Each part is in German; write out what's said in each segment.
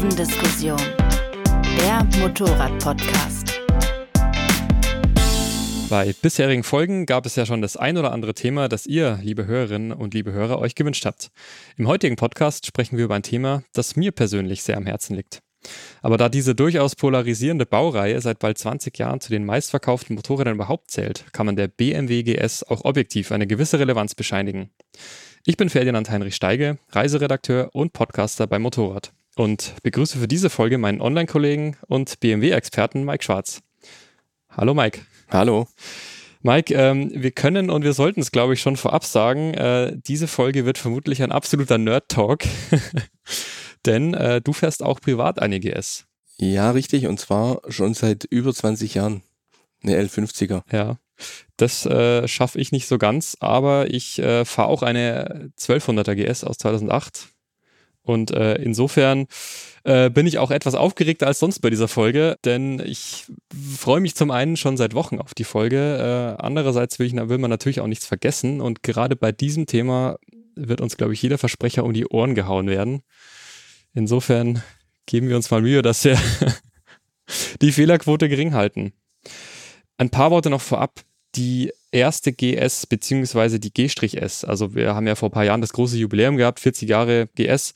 Kurvendiskussion, der Motorrad-Podcast. Bei bisherigen Folgen gab es ja schon das ein oder andere Thema, das ihr, liebe Hörerinnen und liebe Hörer, euch gewünscht habt. Im heutigen Podcast sprechen wir über ein Thema, das mir persönlich sehr am Herzen liegt. Aber da diese durchaus polarisierende Baureihe seit bald 20 Jahren zu den meistverkauften Motorrädern überhaupt zählt, kann man der BMW GS auch objektiv eine gewisse Relevanz bescheinigen. Ich bin Ferdinand Heinrich Steige, Reiseredakteur und Podcaster bei Motorrad und begrüße für diese Folge meinen Online-Kollegen und BMW-Experten Mike Schwarz. Hallo Mike. Hallo. Mike, ähm, wir können und wir sollten es, glaube ich, schon vorab sagen, äh, diese Folge wird vermutlich ein absoluter Nerd-Talk, denn äh, du fährst auch privat eine GS. Ja, richtig, und zwar schon seit über 20 Jahren. Eine L50er. Ja. Das äh, schaffe ich nicht so ganz, aber ich äh, fahre auch eine 1200er GS aus 2008. Und äh, insofern äh, bin ich auch etwas aufgeregter als sonst bei dieser Folge, denn ich freue mich zum einen schon seit Wochen auf die Folge. Äh, andererseits will, ich, will man natürlich auch nichts vergessen. Und gerade bei diesem Thema wird uns, glaube ich, jeder Versprecher um die Ohren gehauen werden. Insofern geben wir uns mal Mühe, dass wir die Fehlerquote gering halten. Ein paar Worte noch vorab die erste GS beziehungsweise die G-S. Also wir haben ja vor ein paar Jahren das große Jubiläum gehabt, 40 Jahre GS.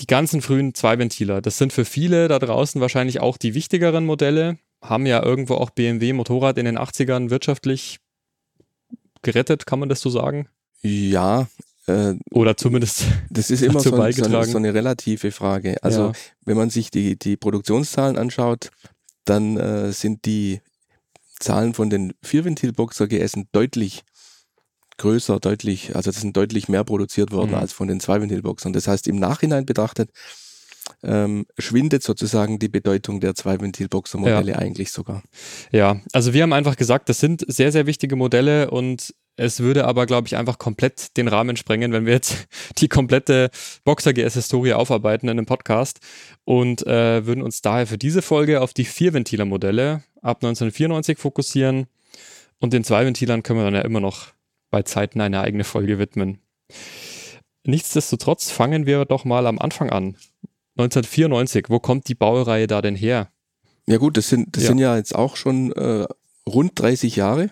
Die ganzen frühen Zweiventiler, das sind für viele da draußen wahrscheinlich auch die wichtigeren Modelle, haben ja irgendwo auch BMW Motorrad in den 80ern wirtschaftlich gerettet, kann man das so sagen? Ja. Äh, Oder zumindest das ist immer so, so, eine, so, eine relative Frage. Also ja. wenn man sich die, die Produktionszahlen anschaut, dann äh, sind die Zahlen von den Vierventilboxer GS deutlich größer, deutlich, also das sind deutlich mehr produziert worden mhm. als von den Zweiventilboxern. Das heißt, im Nachhinein betrachtet ähm, schwindet sozusagen die Bedeutung der Zweiventilboxer-Modelle ja. eigentlich sogar. Ja, also wir haben einfach gesagt, das sind sehr, sehr wichtige Modelle und es würde aber, glaube ich, einfach komplett den Rahmen sprengen, wenn wir jetzt die komplette Boxer GS-Historie aufarbeiten in einem Podcast und äh, würden uns daher für diese Folge auf die Vierventiler-Modelle ab 1994 fokussieren und den Zweiventilern können wir dann ja immer noch bei Zeiten eine eigene Folge widmen. Nichtsdestotrotz fangen wir doch mal am Anfang an. 1994, wo kommt die Baureihe da denn her? Ja gut, das sind, das ja. sind ja jetzt auch schon äh, rund 30 Jahre.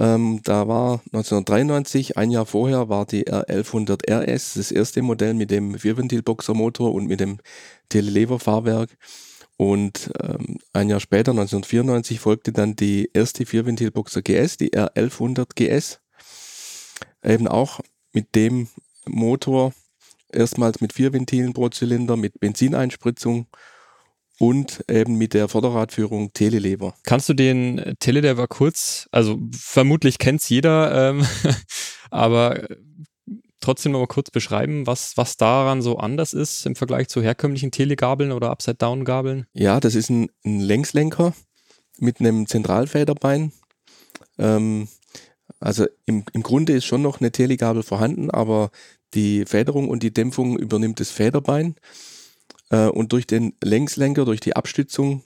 Ähm, da war 1993, ein Jahr vorher, war die R1100 RS, das erste Modell mit dem Vierventilboxer-Motor und mit dem Telelever-Fahrwerk. Und ähm, ein Jahr später, 1994, folgte dann die erste Vierventilboxer GS, die R1100 GS. Eben auch mit dem Motor, erstmals mit vier Ventilen pro Zylinder, mit Benzineinspritzung und eben mit der Vorderradführung Telelever. Kannst du den Telelever kurz, also vermutlich kennt es jeder, ähm, aber trotzdem noch mal kurz beschreiben, was, was daran so anders ist im Vergleich zu herkömmlichen Telegabeln oder Upside-Down-Gabeln? Ja, das ist ein, ein, Längslenker mit einem Zentralfederbein. Ähm, also im, im Grunde ist schon noch eine Telegabel vorhanden, aber die Federung und die Dämpfung übernimmt das Federbein. Äh, und durch den Längslenker, durch die Abstützung,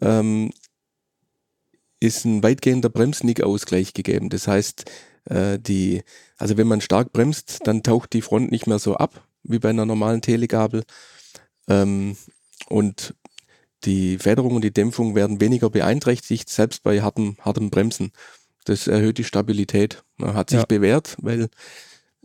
ähm, ist ein weitgehender Bremsnickausgleich gegeben. Das heißt, äh, die, also wenn man stark bremst, dann taucht die Front nicht mehr so ab wie bei einer normalen Telegabel. Ähm, und die Federung und die Dämpfung werden weniger beeinträchtigt, selbst bei hartem, hartem Bremsen. Das erhöht die Stabilität. Hat sich ja. bewährt, weil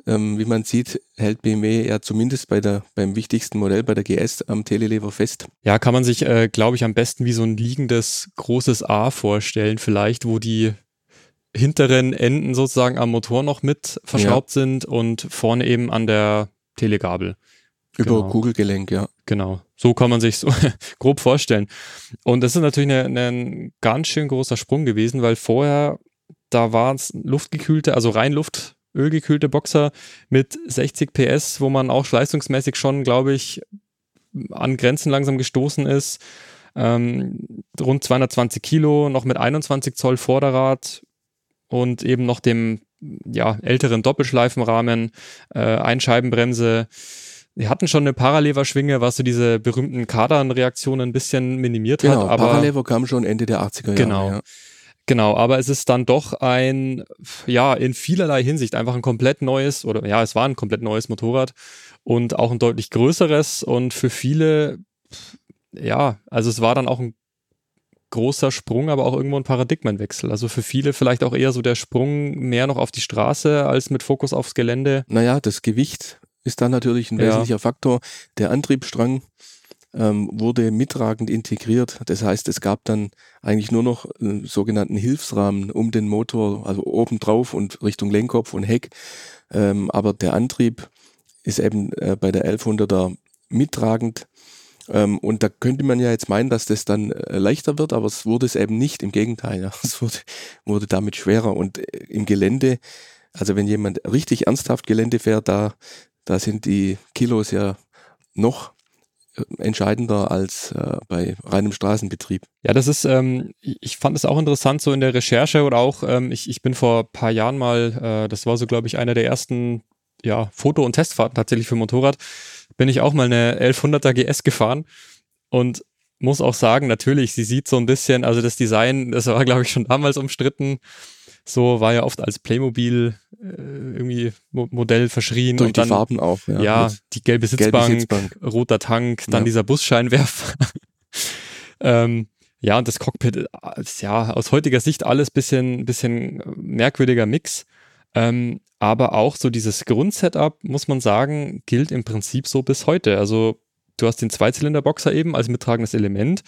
ähm, wie man sieht, hält BMW ja zumindest bei der, beim wichtigsten Modell, bei der GS, am Telelever fest. Ja, kann man sich, äh, glaube ich, am besten wie so ein liegendes großes A vorstellen, vielleicht, wo die hinteren Enden sozusagen am Motor noch mit verschraubt ja. sind und vorne eben an der Telegabel. Über genau. Kugelgelenk, ja. Genau. So kann man sich so grob vorstellen. Und das ist natürlich ein ganz schön großer Sprung gewesen, weil vorher, da war es luftgekühlte, also rein Luft ölgekühlte Boxer mit 60 PS, wo man auch leistungsmäßig schon, glaube ich, an Grenzen langsam gestoßen ist. Ähm, rund 220 Kilo, noch mit 21 Zoll Vorderrad und eben noch dem ja, älteren Doppelschleifenrahmen, äh, Einscheibenbremse. Die hatten schon eine Paralever-Schwinge, was so diese berühmten Kardan-Reaktionen ein bisschen minimiert genau, hat. Aber Paralever kam schon Ende der 80er Jahre. Genau. Ja. Genau, aber es ist dann doch ein, ja, in vielerlei Hinsicht einfach ein komplett neues, oder ja, es war ein komplett neues Motorrad und auch ein deutlich größeres und für viele, ja, also es war dann auch ein großer Sprung, aber auch irgendwo ein Paradigmenwechsel. Also für viele vielleicht auch eher so der Sprung mehr noch auf die Straße als mit Fokus aufs Gelände. Naja, das Gewicht ist dann natürlich ein Ja. wesentlicher Faktor. Der Antriebsstrang ähm, wurde mittragend integriert. Das heißt, es gab dann eigentlich nur noch einen sogenannten Hilfsrahmen um den Motor, also oben drauf und Richtung Lenkkopf und Heck. Ähm, aber der Antrieb ist eben äh, bei der 1100er mittragend. Ähm, und da könnte man ja jetzt meinen, dass das dann äh, leichter wird, aber es wurde es eben nicht. Im Gegenteil, ja. es wurde, wurde damit schwerer. Und äh, im Gelände, also wenn jemand richtig ernsthaft Gelände fährt, da, da sind die Kilos ja noch äh, entscheidender als äh, bei reinem Straßenbetrieb. Ja, das ist, ähm, ich fand es auch interessant so in der Recherche oder auch, ähm, ich, ich bin vor ein paar Jahren mal, äh, das war so, glaube ich, einer der ersten ja, Foto- und Testfahrten tatsächlich für Motorrad, bin ich auch mal eine 1100er GS gefahren und muss auch sagen, natürlich, sie sieht so ein bisschen, also das Design, das war, glaube ich, schon damals umstritten. So war ja oft als Playmobil irgendwie Mo Modell verschrien. Durch und die dann, Farben auch. Ja, Mit die gelbe gelbe Sitzbank, Sitzbank. roter Tank, dann Ja. dieser Busscheinwerfer. ähm, ja, und das Cockpit, äh, ja, aus heutiger Sicht alles bisschen, bisschen merkwürdiger Mix. Ähm, aber auch so dieses Grundsetup, muss man sagen, gilt im Prinzip so bis heute. Also du hast den Zweizylinderboxer eben als mittragendes Element,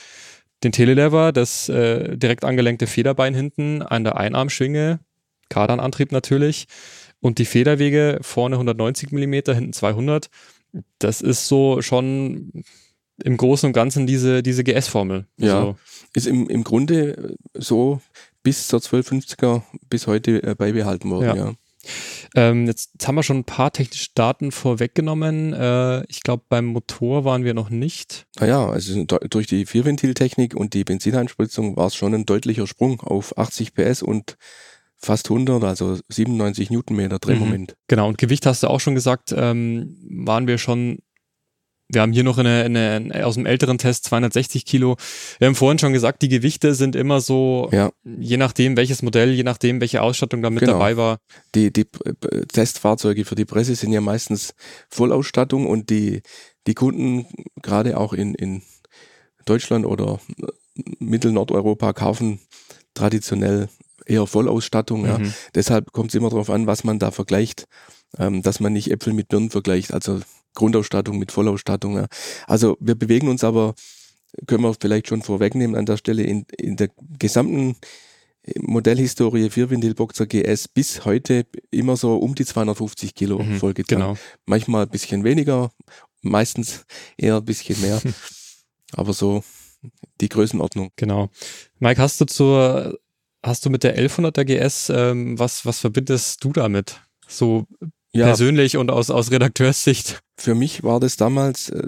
den Telelever, das äh, direkt angelenkte Federbein hinten an der Einarmschwinge, Kardanantrieb natürlich und die Federwege vorne 190 Millimeter, hinten 200. Das ist so schon im Großen und Ganzen diese, diese GS-Formel. Ja. Also, Ist im, im Grunde äh, so bis zur 1250er bis heute äh, beibehalten worden, Ja. ja. ähm, jetzt haben wir schon ein paar technische Daten vorweggenommen. Äh, ich glaube, beim Motor waren wir noch nicht. Naja, also do- durch die Vierventiltechnik und die Benzineinspritzung war es schon ein deutlicher Sprung auf 80 PS und fast 100, also 97 Newtonmeter Drehmoment. Genau, und Gewicht hast du auch schon gesagt, ähm, waren wir schon, wir haben hier noch eine, eine, aus dem älteren Test 260 Kilo. Wir haben vorhin schon gesagt, die Gewichte sind immer so, Ja, je nachdem welches Modell, je nachdem welche Ausstattung da mit Genau. dabei war. die, die äh, Testfahrzeuge für die Presse sind ja meistens Vollausstattung und die, die Kunden, gerade auch in, in Deutschland oder Mittel-Nordeuropa, kaufen traditionell eher Vollausstattung. Ja. Mhm. Deshalb kommt es immer darauf an, was man da vergleicht, ähm, dass man nicht Äpfel mit Birnen vergleicht, also Grundausstattung mit Vollausstattung. Ja. Also wir bewegen uns aber, können wir vielleicht schon vorwegnehmen an der Stelle, in, in der gesamten Modellhistorie Vierventilboxer GS bis heute immer so um die 250 Kilo Mhm, vollgetan. Genau. Manchmal ein bisschen weniger, meistens eher ein bisschen mehr, aber so die Größenordnung. Genau. Mike, hast du zur, hast du mit der 1100er GS, ähm, was, was verbindest du damit? So Ja, persönlich und aus, aus Redakteurssicht. für mich war das damals äh,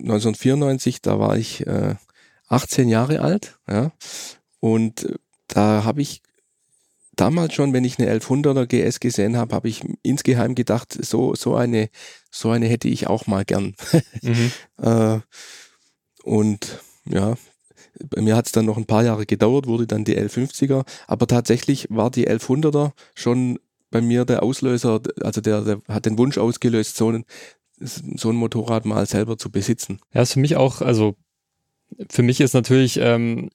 1994, da war ich äh, 18 Jahre alt, ja, und äh, da habe ich damals schon, wenn ich eine 1100er GS gesehen habe, habe ich insgeheim gedacht, so so eine so eine hätte ich auch mal gern. Mhm. Äh, und ja, bei mir hat es dann noch ein paar Jahre gedauert, wurde dann die 1150er, aber tatsächlich war die 1100er schon bei mir der Auslöser, also der, der hat den Wunsch ausgelöst, so ein, so ein Motorrad mal selber zu besitzen. Ja, ist für mich auch, also für mich ist natürlich ähm,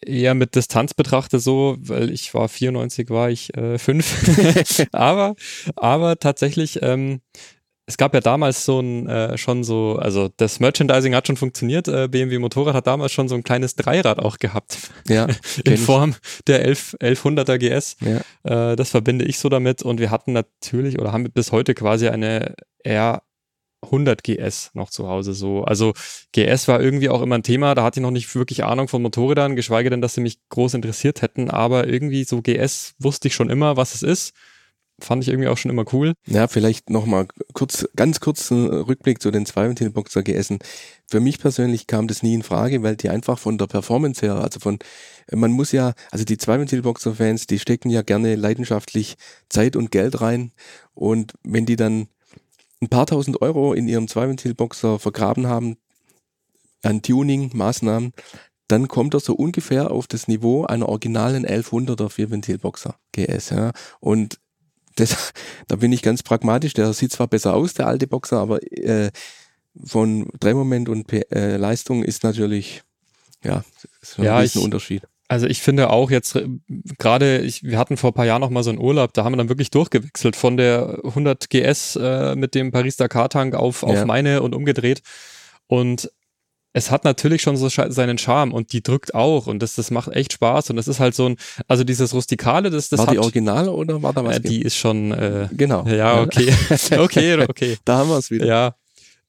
eher mit Distanz betrachtet so, weil ich war 94, war ich äh, fünf. aber, aber tatsächlich, ähm, es gab ja damals so ein äh, schon so, also das Merchandising hat schon funktioniert. Äh, BMW Motorrad hat damals schon so ein kleines Dreirad auch gehabt Ja, in. Form der 11, 1100er GS. ja, Äh, das verbinde ich so damit und wir hatten natürlich oder haben bis heute quasi eine R100 GS noch zu Hause so. Also GS war irgendwie auch immer ein Thema, da hatte ich noch nicht wirklich Ahnung von Motorrädern, geschweige denn, dass sie mich groß interessiert hätten, aber irgendwie so GS wusste ich schon immer, was es ist. Fand ich irgendwie auch schon immer cool. ja, vielleicht nochmal kurz, ganz kurz einen Rückblick zu den Zweiventilboxer GSen. Für mich persönlich kam das nie in Frage, weil die einfach von der Performance her, also von, man muss ja, also die Zweiventilboxer-Fans, die stecken ja gerne leidenschaftlich Zeit und Geld rein und wenn die dann ein paar tausend Euro in ihrem Zweiventilboxer vergraben haben an Tuning-Maßnahmen, dann kommt er so ungefähr auf das Niveau einer originalen 1100er Vierventilboxer GS. Ja. Und das, da bin ich ganz pragmatisch. Der sieht zwar besser aus, der alte Boxer, aber äh, von Drehmoment und äh, Leistung ist natürlich ja, ist ja, ein Unterschied. Also ich finde auch jetzt äh, gerade, wir hatten vor ein paar Jahren noch mal so einen Urlaub, da haben wir dann wirklich durchgewechselt von der 100 GS äh, mit dem Paris Dakar Tank auf, auf ja. meine und umgedreht. Und es hat natürlich schon so seinen Charme und die drückt auch und das, das macht echt Spaß und das ist halt so ein, also dieses Rustikale, das, das War hat, die Originale oder war da was? Äh, die ist schon, äh, genau. Ja, okay. okay, okay. Da haben wir es wieder. Ja.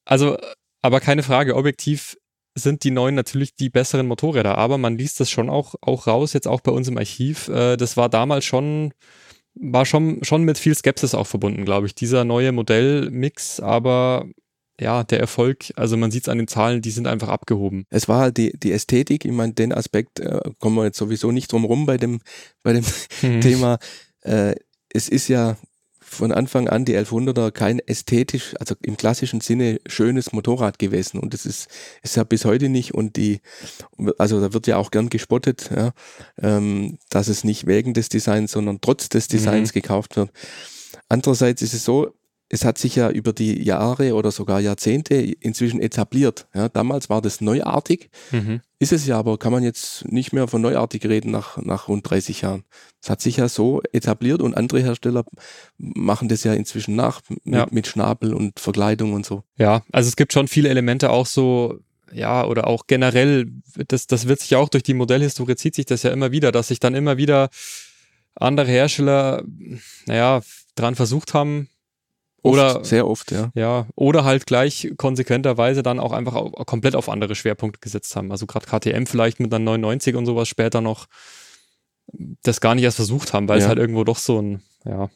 Also, aber keine Frage, objektiv sind die neuen natürlich die besseren Motorräder, aber man liest das schon auch, auch raus, jetzt auch bei uns im Archiv. Äh, das war damals schon, war schon, schon mit viel Skepsis auch verbunden, glaube ich, dieser neue Modellmix, aber ja, der Erfolg, also man sieht es an den Zahlen, die sind einfach abgehoben. Es war halt die, die Ästhetik, ich meine, den Aspekt äh, kommen wir jetzt sowieso nicht drum rum bei dem, bei dem hm. Thema. Äh, es ist ja von Anfang an die 1100er kein ästhetisch, also im klassischen Sinne schönes Motorrad gewesen und das ist, ist ja bis heute nicht und die, also da wird ja auch gern gespottet, ja, ähm, dass es nicht wegen des Designs, sondern trotz des Designs mhm. gekauft wird. Andererseits ist es so, es hat sich ja über die Jahre oder sogar Jahrzehnte inzwischen etabliert. Ja, damals war das neuartig, mhm. ist es ja aber, kann man jetzt nicht mehr von neuartig reden nach, nach rund 30 Jahren. Es hat sich ja so etabliert und andere Hersteller machen das ja inzwischen nach mit, ja. mit Schnabel und Verkleidung und so. Ja, also es gibt schon viele Elemente auch so, ja, oder auch generell, das, das wird sich ja auch durch die Modellhistorie zieht sich das ja immer wieder, dass sich dann immer wieder andere Hersteller, naja, dran versucht haben, oder oft, sehr oft, ja. Ja, oder halt gleich konsequenterweise dann auch einfach auch komplett auf andere Schwerpunkte gesetzt haben. Also gerade KTM vielleicht mit einer 99 und sowas später noch das gar nicht erst versucht haben, weil ja. es halt irgendwo doch so ein, ja.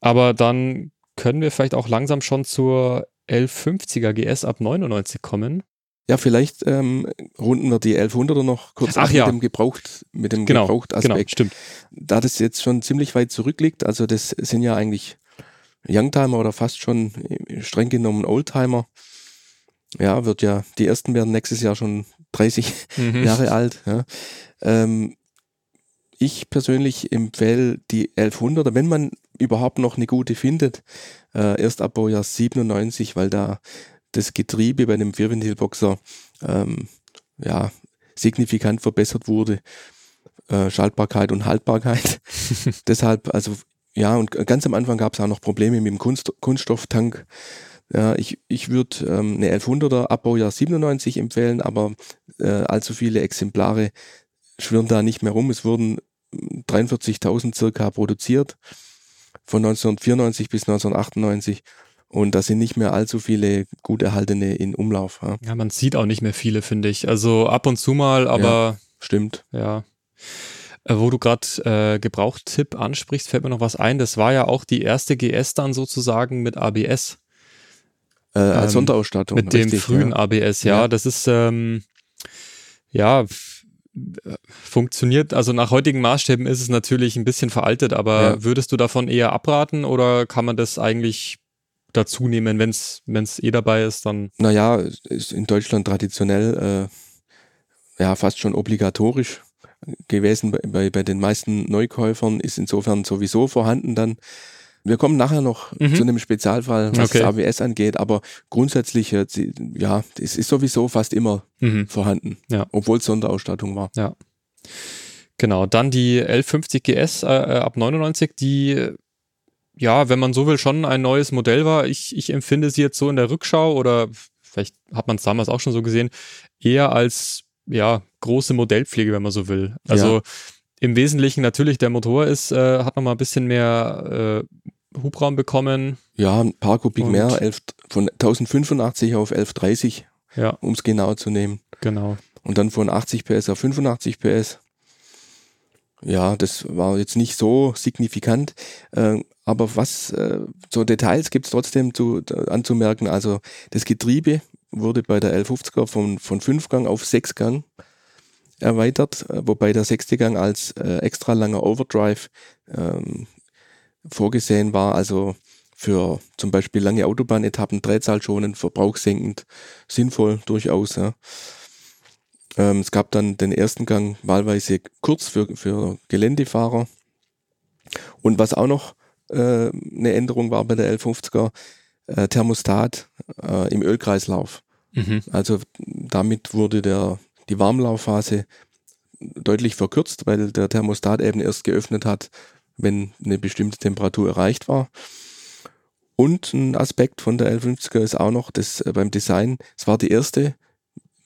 Aber dann können wir vielleicht auch langsam schon zur 1150er GS ab 99 kommen. Ja, vielleicht ähm, runden wir die 1100er noch kurz Ach ab ja. mit dem Gebraucht, mit dem genau, Gebraucht-Aspekt. Genau, stimmt. Da das jetzt schon ziemlich weit zurückliegt, also das sind ja eigentlich Youngtimer oder fast schon äh, streng genommen Oldtimer. Ja, wird ja, die ersten werden nächstes Jahr schon 30 mhm. Jahre alt. Ja. Ähm, ich persönlich empfehle die 1100er, wenn man überhaupt noch eine gute findet, äh, erst ab Baujahr 97, weil da das Getriebe bei dem Vierventilboxer ähm, ja, signifikant verbessert wurde. Äh, Schaltbarkeit und Haltbarkeit. Deshalb, also ja, und ganz am Anfang gab es auch noch Probleme mit dem Kunst, Kunststofftank. Ja, ich ich würde ähm, eine 1100er Abbaujahr 97 empfehlen, aber äh, allzu viele Exemplare schwirren da nicht mehr rum. Es wurden 43.000 circa produziert von 1994 bis 1998 und da sind nicht mehr allzu viele gut erhaltene in Umlauf. Ja, ja man sieht auch nicht mehr viele, finde ich. Also ab und zu mal, aber ja, stimmt. Ja. Äh, wo du gerade äh, Gebrauchtipp ansprichst, fällt mir noch was ein. Das war ja auch die erste GS dann sozusagen mit ABS. Äh, als ähm, Sonderausstattung. Mit richtig, dem frühen ja. ABS, ja. ja. Das ist, ähm, ja, funktioniert, also nach heutigen Maßstäben ist es natürlich ein bisschen veraltet, aber ja. würdest du davon eher abraten oder kann man das eigentlich dazu nehmen, wenn es eh dabei ist, dann? Naja, ist in Deutschland traditionell äh, ja fast schon obligatorisch gewesen bei, bei, den meisten Neukäufern, ist insofern sowieso vorhanden dann. Wir kommen nachher noch mhm. zu einem Spezialfall, was okay. das AWS angeht, aber grundsätzlich, ja, es ist sowieso fast immer mhm. vorhanden, ja. obwohl es Sonderausstattung war. Ja. Genau, dann die L50 GS äh, äh, ab 99, die, ja, wenn man so will, schon ein neues Modell war. Ich, ich empfinde sie jetzt so in der Rückschau oder vielleicht hat man es damals auch schon so gesehen, eher als ja, große Modellpflege, wenn man so will. Also ja. im Wesentlichen natürlich der Motor ist, äh, hat nochmal ein bisschen mehr äh, Hubraum bekommen. Ja, ein paar Kubik mehr, 11, von 1085 auf 1130, ja. um es genau zu nehmen. Genau. Und dann von 80 PS auf 85 PS. Ja, das war jetzt nicht so signifikant, äh, aber was, äh, so Details gibt es trotzdem zu, anzumerken. Also das Getriebe wurde bei der L50er von, von 5 Gang auf 6 Gang erweitert, äh, wobei der sechste Gang als äh, extra langer Overdrive ähm, vorgesehen war, also für zum Beispiel lange Autobahnetappen, Drehzahl schonend, verbrauchssenkend, sinnvoll durchaus. Ja. Ähm, es gab dann den ersten Gang wahlweise kurz für, für Geländefahrer. Und was auch noch äh, eine Änderung war bei der L50er, äh, Thermostat äh, im Ölkreislauf. Mhm. Also damit wurde der, die Warmlaufphase deutlich verkürzt, weil der Thermostat eben erst geöffnet hat, wenn eine bestimmte Temperatur erreicht war. Und ein Aspekt von der L50er ist auch noch das äh, beim Design. Es war die erste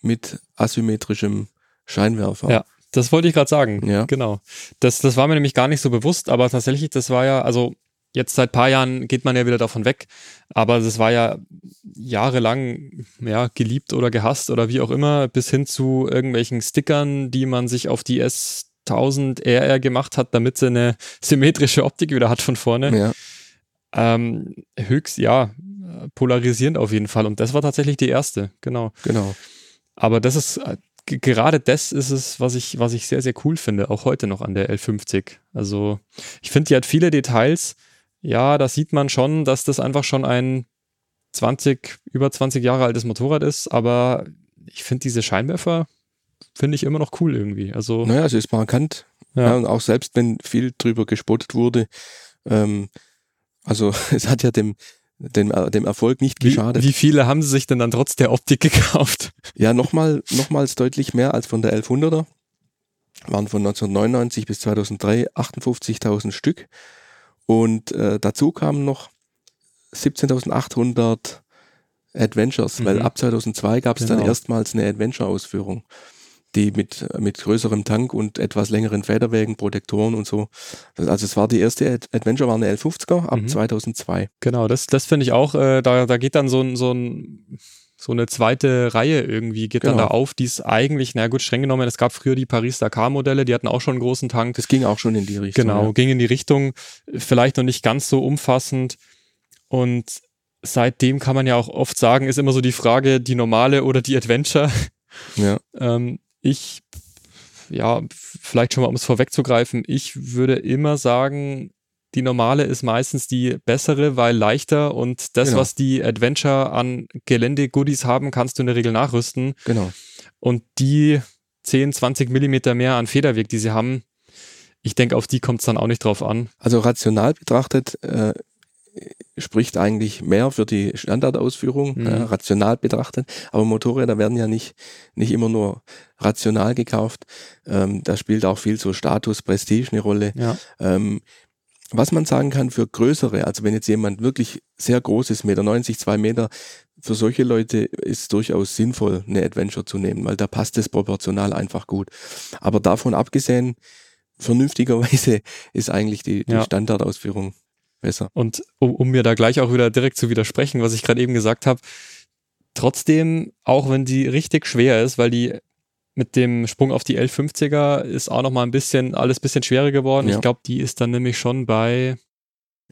mit asymmetrischem Scheinwerfer. Ja, das wollte ich gerade sagen. Ja. Genau. Das, das war mir nämlich gar nicht so bewusst, aber tatsächlich, das war ja, also jetzt seit paar Jahren geht man ja wieder davon weg, aber das war ja jahrelang ja, geliebt oder gehasst oder wie auch immer, bis hin zu irgendwelchen Stickern, die man sich auf die S1000 RR gemacht hat, damit sie eine symmetrische Optik wieder hat von vorne. Ja. Ähm, höchst, ja, polarisierend auf jeden Fall. Und das war tatsächlich die erste, genau. Genau. Aber das ist, äh, gerade das ist es, was ich, was ich sehr, sehr cool finde, auch heute noch an der L50. Also, ich finde, die hat viele Details. Ja, da sieht man schon, dass das einfach schon ein 20, über 20 Jahre altes Motorrad ist, aber ich finde diese Scheinwerfer, finde ich immer noch cool irgendwie. Also, Naja, es ist markant. Ja. Ja. und auch selbst wenn viel drüber gespottet wurde, ähm, also es hat ja dem, dem, dem Erfolg nicht wie, geschadet. wie viele haben sie sich denn dann trotz der Optik gekauft? Ja, nochmal, nochmals deutlich mehr als von der 1100er. Waren von 1999 bis 2003 58.000 Stück. Und äh, dazu kamen noch 17.800 Adventures, weil Mhm. ab 2002 gab es dann Genau. erstmals eine Adventure-Ausführung, die mit, mit größerem Tank und etwas längeren Federwägen, Protektoren und so. Also es war die erste Ad Adventure, war eine L50er ab Mhm. 2002. Genau, das, das finde ich auch, äh, da, da geht dann so, ein- so, ein, so eine zweite Reihe irgendwie, geht dann Genau. da auf, die ist eigentlich, na gut, streng genommen, es gab früher die Paris-Dakar-Modelle, die hatten auch schon einen großen Tank. Das ging auch schon in die Richtung. Genau, ja. ging in die Richtung, vielleicht noch nicht ganz so umfassend. Und seitdem kann man ja auch oft sagen, ist immer so die Frage, die normale oder die Adventure. Ja. Ähm, ich, ja, vielleicht schon mal, um es vorwegzugreifen, ich würde immer sagen, die normale ist meistens die bessere, weil leichter und das, Genau. was die Adventure an Gelände-Goodies haben, kannst du in der Regel nachrüsten. Genau. Und die 10, 20 Millimeter mehr an Federweg, die sie haben, ich denke, auf die kommt es dann auch nicht drauf an. Also rational betrachtet äh, spricht eigentlich mehr für die Standardausführung, Mhm. äh, rational betrachtet. Aber Motorräder werden ja nicht, nicht immer nur rational gekauft. Ähm, da spielt auch viel so Status, Prestige eine Rolle. Ja. Ähm, was man sagen kann für größere, also wenn jetzt jemand wirklich sehr groß ist, Meter 90, zwei Meter, für solche Leute ist es durchaus sinnvoll, eine Adventure zu nehmen, weil da passt es proportional einfach gut. Aber davon abgesehen, vernünftigerweise ist eigentlich die, die Ja. Standardausführung besser. Und um, um mir da gleich auch wieder direkt zu widersprechen, was ich gerade eben gesagt habe, trotzdem, auch wenn die richtig schwer ist, weil die mit dem Sprung auf die L50er ist auch noch mal ein bisschen, alles ein bisschen schwerer geworden. Ja. Ich glaube, die ist dann nämlich schon bei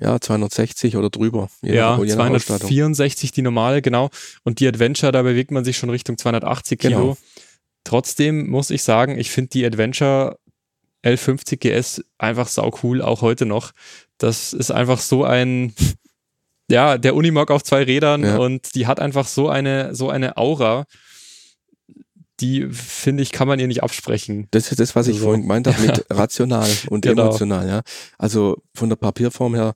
Ja, 260 oder drüber. ja, nach- je nach Ausstattung. 264 die normale, genau. Und die Adventure, da bewegt man sich schon Richtung 280 Kilo. Genau. Trotzdem muss ich sagen, ich finde die Adventure L50 GS einfach sau cool, auch heute noch. Das ist einfach so ein, ja, der Unimog auf zwei Rädern Ja. und die hat einfach so eine, so eine Aura, die, finde ich, kann man ihr nicht absprechen. Das ist das, was ich Also, vorhin gemeint habe mit rational und Genau. emotional. Ja. Also von der Papierform her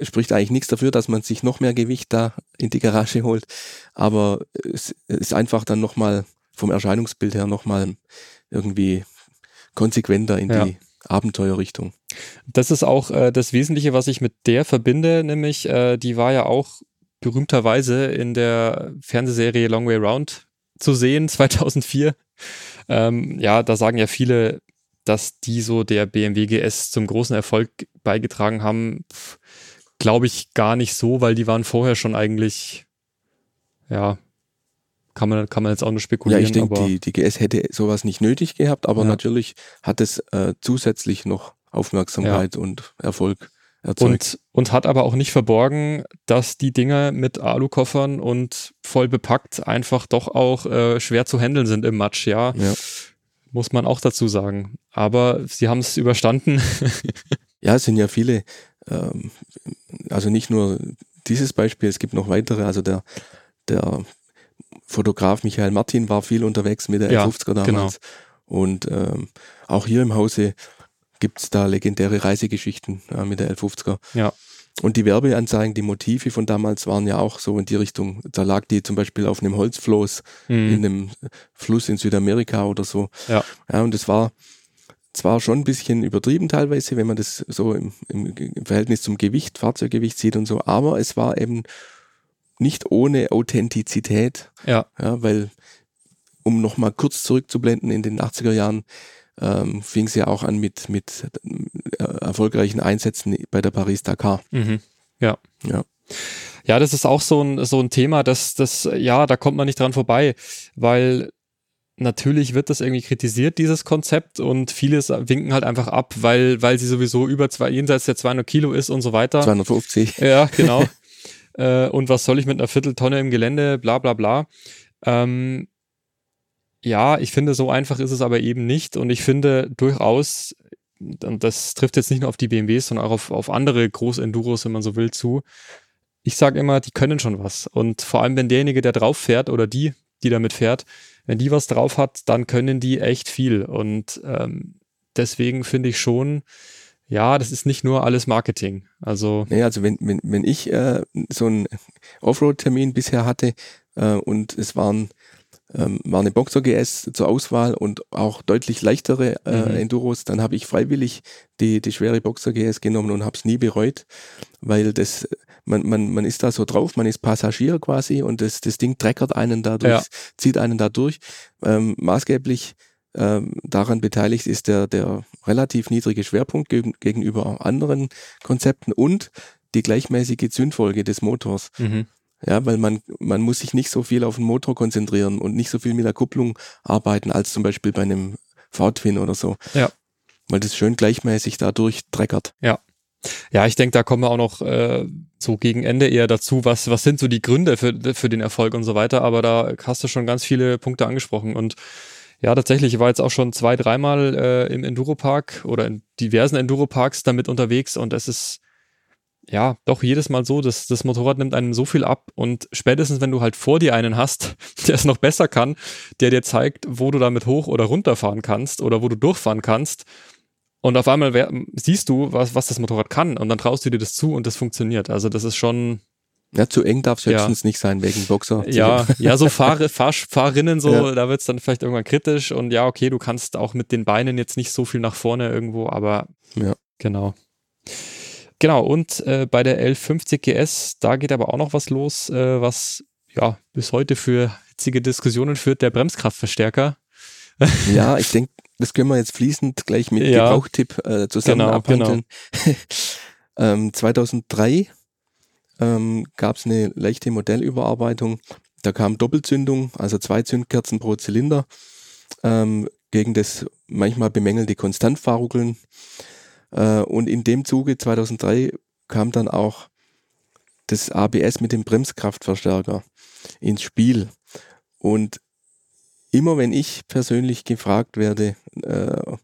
spricht eigentlich nichts dafür, dass man sich noch mehr Gewicht da in die Garage holt. Aber es ist einfach dann nochmal vom Erscheinungsbild her nochmal irgendwie konsequenter in Ja. die Abenteuerrichtung. Das ist auch äh, das Wesentliche, was ich mit der verbinde, nämlich äh, die war ja auch berühmterweise in der Fernsehserie Long Way Round zu sehen, 2004. Ähm, ja, da sagen ja viele, dass die so der BMW GS zum großen Erfolg beigetragen haben. Glaube ich gar nicht so, weil die waren vorher schon eigentlich, ja, kann man, kann man jetzt auch nur Ja, spekulieren. ich denke, die, die GS hätte sowas nicht nötig gehabt, aber Ja. natürlich hat es äh, zusätzlich noch Aufmerksamkeit und Erfolg erzeugt. Und, und hat aber auch nicht verborgen, dass die Dinger mit Alukoffern und voll bepackt einfach doch auch äh, schwer zu handeln sind im Matsch, ja. Ja. Muss man auch dazu sagen. Aber sie haben es überstanden. Ja, es sind ja viele, ähm, also nicht nur dieses Beispiel, es gibt noch weitere, also der, der Fotograf Michael Martin war viel unterwegs mit der Ja, L50er damals. genau. Und ähm, auch hier im Hause gibt's da legendäre Reisegeschichten ja, mit der L50er. Ja. Und die Werbeanzeigen, die Motive von damals waren ja auch so in die Richtung. Da lag die zum Beispiel auf einem Holzfloß in Mhm. einem Fluss in Südamerika oder so. Ja. Ja, und es war zwar schon ein bisschen übertrieben teilweise, wenn man das so im, im, im Verhältnis zum Gewicht, Fahrzeuggewicht sieht und so, aber es war eben nicht ohne Authentizität, Ja. ja, weil, um nochmal kurz zurückzublenden, in den 80er Jahren ähm, fing es ja auch an mit, mit äh, erfolgreichen Einsätzen bei der Paris-Dakar. Mhm. Ja. Ja. Ja, das ist auch so ein, so ein Thema, das, das, ja, da kommt man nicht dran vorbei, weil natürlich wird das irgendwie kritisiert, dieses Konzept, und viele winken halt einfach ab, weil, weil sie sowieso über zwei, jenseits der 200 Kilo ist und so weiter. 250. Ja, genau. äh, und was soll ich mit einer Vierteltonne im Gelände, bla bla bla. Ähm, ja, ich finde, so einfach ist es aber eben nicht. Und ich finde durchaus, und das trifft jetzt nicht nur auf die BMWs, sondern auch auf, auf andere Großenduros, wenn man so will, zu. Ich sage immer, die können schon was. Und vor allem, wenn derjenige, der drauf fährt oder die, die damit fährt, wenn die was drauf hat, dann können die echt viel. Und ähm, deswegen finde ich schon, ja, das ist nicht nur alles Marketing. Also, Nee, also wenn, wenn, wenn ich äh, so einen Offroad-Termin bisher hatte äh, und es waren, ähm, war eine Boxer GS zur Auswahl und auch deutlich leichtere äh, Mhm. Enduros, dann habe ich freiwillig die, die schwere Boxer GS genommen und habe es nie bereut, weil das man, man, man ist da so drauf, man ist Passagier quasi und das, das Ding treckert einen dadurch, Ja. zieht einen da durch. Ähm, maßgeblich ähm, daran beteiligt ist der, der relativ niedrige Schwerpunkt gegen, gegenüber anderen Konzepten und die gleichmäßige Zündfolge des Motors. mhm. Ja, weil man, man muss sich nicht so viel auf den Motor konzentrieren und nicht so viel mit der Kupplung arbeiten, als zum Beispiel bei einem V-Twin oder so. Ja. Weil das schön gleichmäßig da durchtreckert. Ja, ich denke, da kommen wir auch noch äh, so gegen Ende eher dazu, was, was sind so die Gründe für, für den Erfolg und so weiter, aber da hast du schon ganz viele Punkte angesprochen und ja, tatsächlich, ich war jetzt auch schon zwei, dreimal äh, im Enduropark oder in diversen Enduroparks damit unterwegs und es ist ja doch jedes Mal so, dass das Motorrad nimmt einem so viel ab und spätestens, wenn du halt vor dir einen hast, der es noch besser kann, der dir zeigt, wo du damit hoch oder runterfahren kannst oder wo du durchfahren kannst, und auf einmal wer, siehst du, was, was das Motorrad kann und dann traust du dir das zu und das funktioniert. Also das ist schon, Ja, zu eng darf es Ja. höchstens nicht sein wegen Boxer. ja, ja, so Fahr Fahr Fahrerinnen, so, Ja. da wird's dann vielleicht irgendwann kritisch und ja, okay, du kannst auch mit den Beinen jetzt nicht so viel nach vorne irgendwo, aber Ja. genau. Genau, und äh, bei der L50 GS, da geht aber auch noch was los, äh, was ja bis heute für hitzige Diskussionen führt, der Bremskraftverstärker. Ja, ich denke, das können wir jetzt fließend gleich mit Ja. Gebrauchtipp äh, zusammen Genau, abhandeln. ähm, 2003 ähm, gab es eine leichte Modellüberarbeitung. Da kam Doppelzündung, also zwei Zündkerzen pro Zylinder, ähm, gegen das manchmal bemängelte Konstantfahrruckeln. Äh, und in dem Zuge 2003 kam dann auch das ABS mit dem Bremskraftverstärker ins Spiel. Und immer wenn ich persönlich gefragt werde äh,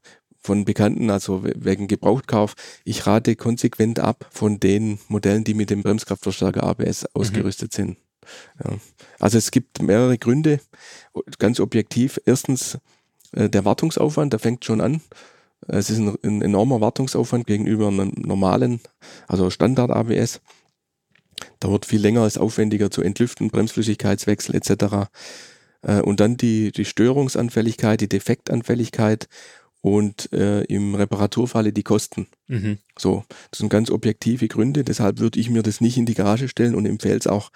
von Bekannten, also we- wegen Gebrauchtkauf, ich rate konsequent ab von den Modellen, die mit dem Bremskraftverstärker ABS ausgerüstet sind. Ja. Also es gibt mehrere Gründe, ganz objektiv. Erstens äh, der Wartungsaufwand, der fängt schon an. Es ist ein, ein enormer Wartungsaufwand gegenüber einem normalen, also Standard-ABS. Dauert viel länger, ist aufwendiger zu entlüften, Bremsflüssigkeitswechsel etc. Äh, und dann die, die Störungsanfälligkeit, die Defektanfälligkeit und äh, im Reparaturfalle die Kosten. Mhm. So, das sind ganz objektive Gründe, deshalb würde ich mir das nicht in die Garage stellen und empfehle es auch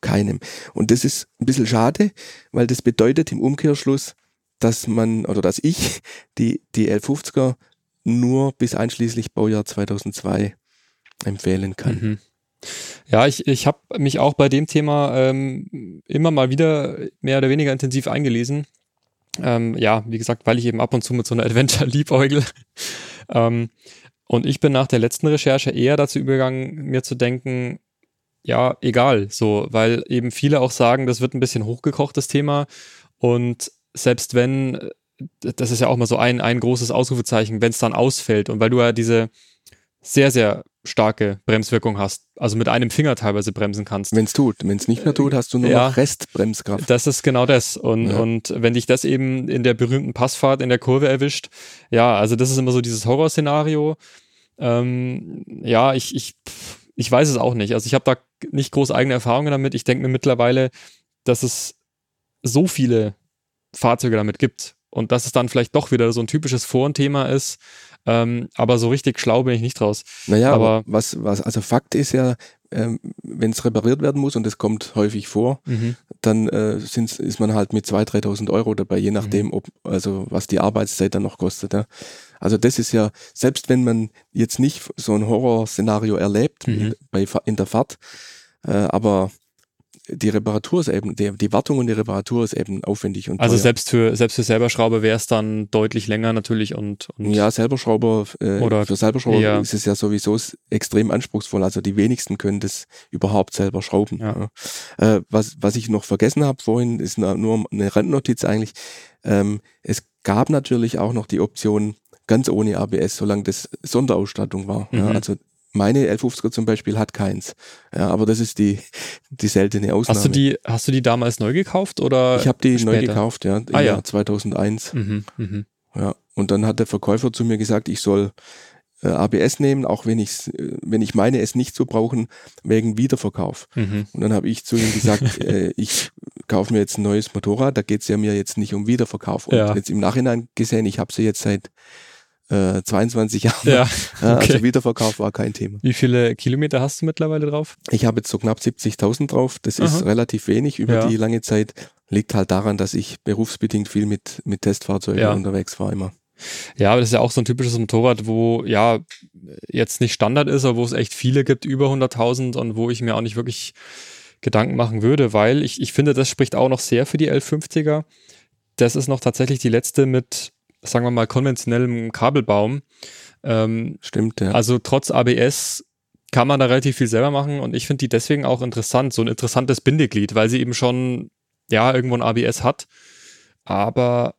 keinem. Und das ist ein bisschen schade, weil das bedeutet im Umkehrschluss, dass man oder dass ich die, die L50er nur bis einschließlich Baujahr 2002 empfehlen kann. Mhm. Ja, ich, ich habe mich auch bei dem Thema ähm, immer mal wieder mehr oder weniger intensiv eingelesen. Ähm, ja, wie gesagt, weil ich eben ab und zu mit so einer Adventure liebäugel. ähm, und ich bin nach der letzten Recherche eher dazu übergegangen, mir zu denken, ja, egal, so, weil eben viele auch sagen, das wird ein bisschen hochgekocht, das Thema. Und selbst wenn, äh, das ist ja auch mal so ein, ein großes Ausrufezeichen, wenn es dann ausfällt und weil du ja diese sehr, sehr starke Bremswirkung hast. Also mit einem Finger teilweise bremsen kannst. Wenn es tut. Wenn es nicht mehr tut, hast du nur Ja. noch Restbremskraft. Das ist genau das. Und, Ja. und wenn dich das eben in der berühmten Passfahrt in der Kurve erwischt, ja, also das ist immer so dieses Horrorszenario. Ähm, ja, ich, ich, ich weiß es auch nicht. Also ich habe da nicht groß eigene Erfahrungen damit. Ich denke mir mittlerweile, dass es so viele Fahrzeuge damit gibt und dass es dann vielleicht doch wieder so ein typisches Forenthema ist. Ähm, aber so richtig schlau bin ich nicht draus. Naja, aber, was, was, also Fakt ist ja, ähm, wenn es repariert werden muss, und das kommt häufig vor, dann äh, sind's, ist man halt mit 2.000, 3.000 Euro dabei, je nachdem, ob, also was die Arbeitszeit dann noch kostet. Ja. Also das ist ja, selbst wenn man jetzt nicht so ein Horrorszenario erlebt Mhm. in, bei, in der Fahrt, äh, aber die Reparatur ist eben, die, die Wartung und die Reparatur ist eben aufwendig und Also teuer. selbst für, selbst für selber Schraube wäre es dann deutlich länger natürlich und, und Ja, Selberschrauber, äh, Oder für Selberschrauber eher- ist es ja sowieso extrem anspruchsvoll. Also die wenigsten können das überhaupt selber schrauben. Ja. Ja. Äh, was, was ich noch vergessen habe vorhin, ist nur eine Randnotiz eigentlich. Ähm, es gab natürlich auch noch die Option ganz ohne ABS, solange das Sonderausstattung war. Ja, Mhm. also meine L50er zum Beispiel hat keins. Ja, aber das ist die, die seltene Ausnahme. Hast du die, hast du die damals neu gekauft oder? ich habe die neu später? gekauft, ja, im Ah, ja. Jahr 2001. Mhm, mhm. Ja, und dann hat der Verkäufer zu mir gesagt, ich soll äh, ABS nehmen, auch wenn ich äh, wenn ich meine, es nicht zu brauchen, wegen Wiederverkauf. Mhm. Und dann habe ich zu ihm gesagt, äh, ich kaufe mir jetzt ein neues Motorrad, da geht es ja mir jetzt nicht um Wiederverkauf. Und Ja. jetzt im Nachhinein gesehen, ich habe sie jetzt seit äh, 22 Jahren. Ja, okay. Also Wiederverkauf war kein Thema. Wie viele Kilometer hast du mittlerweile drauf? Ich habe jetzt so knapp 70.000 drauf. Das ist Aha. relativ wenig über Ja. die lange Zeit. Liegt halt daran, dass ich berufsbedingt viel mit, mit Testfahrzeugen Ja. unterwegs war immer. Ja, aber das ist ja auch so ein typisches Motorrad, wo ja jetzt nicht Standard ist, aber wo es echt viele gibt, über 100.000 und wo ich mir auch nicht wirklich Gedanken machen würde, weil ich, ich finde, das spricht auch noch sehr für die L50er. Das ist noch tatsächlich die letzte mit, sagen wir mal, konventionellem Kabelbaum. Ähm, Stimmt, ja. Also trotz ABS kann man da relativ viel selber machen und ich finde die deswegen auch interessant, so ein interessantes Bindeglied, weil sie eben schon, ja, irgendwo ein ABS hat, aber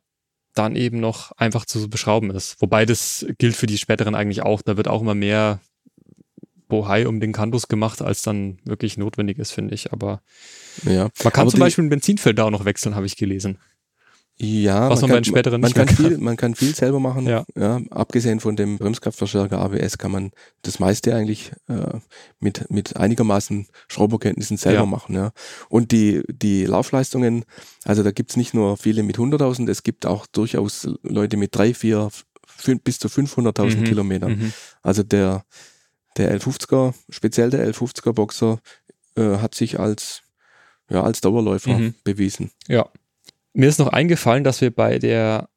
dann eben noch einfach zu beschrauben ist. Wobei das gilt für die späteren eigentlich auch. Da wird auch immer mehr Bohai um den Cantus gemacht, als dann wirklich notwendig ist, finde ich. Aber ja. man kann Aber zum Beispiel ein Benzinfilter auch noch wechseln, habe ich gelesen. Ja, Was man bei den späteren man mehr kann kann. viel, man kann viel selber machen. Ja. abgesehen von dem Bremskraftverstärker ABS kann man das meiste eigentlich äh, mit, mit einigermaßen Schrauberkenntnissen selber Ja. machen. Ja. Und die, die Laufleistungen, also da gibt's nicht nur viele mit 100.000, es gibt auch durchaus Leute mit drei, vier, fün- bis zu 500.000 Mhm. Kilometern. Mhm. Also der, der L50er, speziell der L50er Boxer, äh, hat sich als, ja, als Dauerläufer Mhm. bewiesen. Ja. Mir ist noch eingefallen, dass wir bei der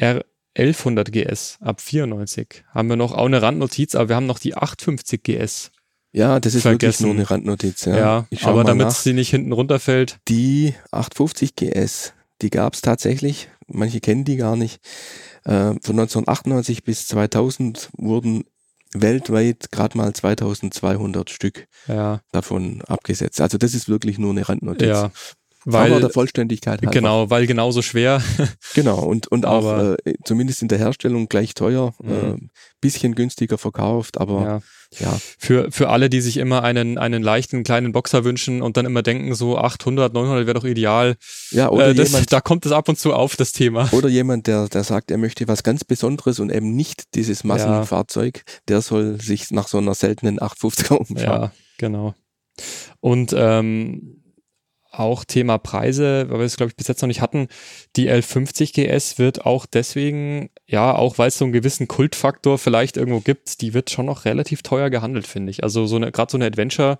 R1100 GS ab 94 haben wir noch auch eine Randnotiz, aber wir haben noch die 850 GS. Ja, das ist wirklich Vergessen. nur eine Randnotiz. Ja, Ja, aber damit sie nicht hinten runterfällt. Die 850 GS, die gab es tatsächlich. Manche kennen die gar nicht. Äh, von 1998 bis 2000 wurden weltweit gerade mal 2200 Stück Ja, davon abgesetzt. Also das ist wirklich nur eine Randnotiz. ja. Aber Weil, der Vollständigkeit halber. genau, weil genauso schwer. Genau, und, und auch Aber- äh, zumindest in der Herstellung gleich teuer, Mhm. äh, bisschen günstiger verkauft, aber ja. ja, Für, für alle, die sich immer einen, einen leichten kleinen Boxer wünschen und dann immer denken, so 800, 900 wäre doch ideal. ja, oder Äh, das, jemand, da kommt es ab und zu auf, das Thema. Oder jemand, der, der sagt, er möchte was ganz Besonderes und eben nicht dieses Massenfahrzeug, der soll sich nach so einer seltenen 850er umschauen. Ja, genau. Und ähm, auch Thema Preise, weil wir es, glaube ich, bis jetzt noch nicht hatten, die L50 GS wird auch deswegen, ja, auch weil es so einen gewissen Kultfaktor vielleicht irgendwo gibt, die wird schon noch relativ teuer gehandelt, finde ich. Also so eine, gerade so eine Adventure,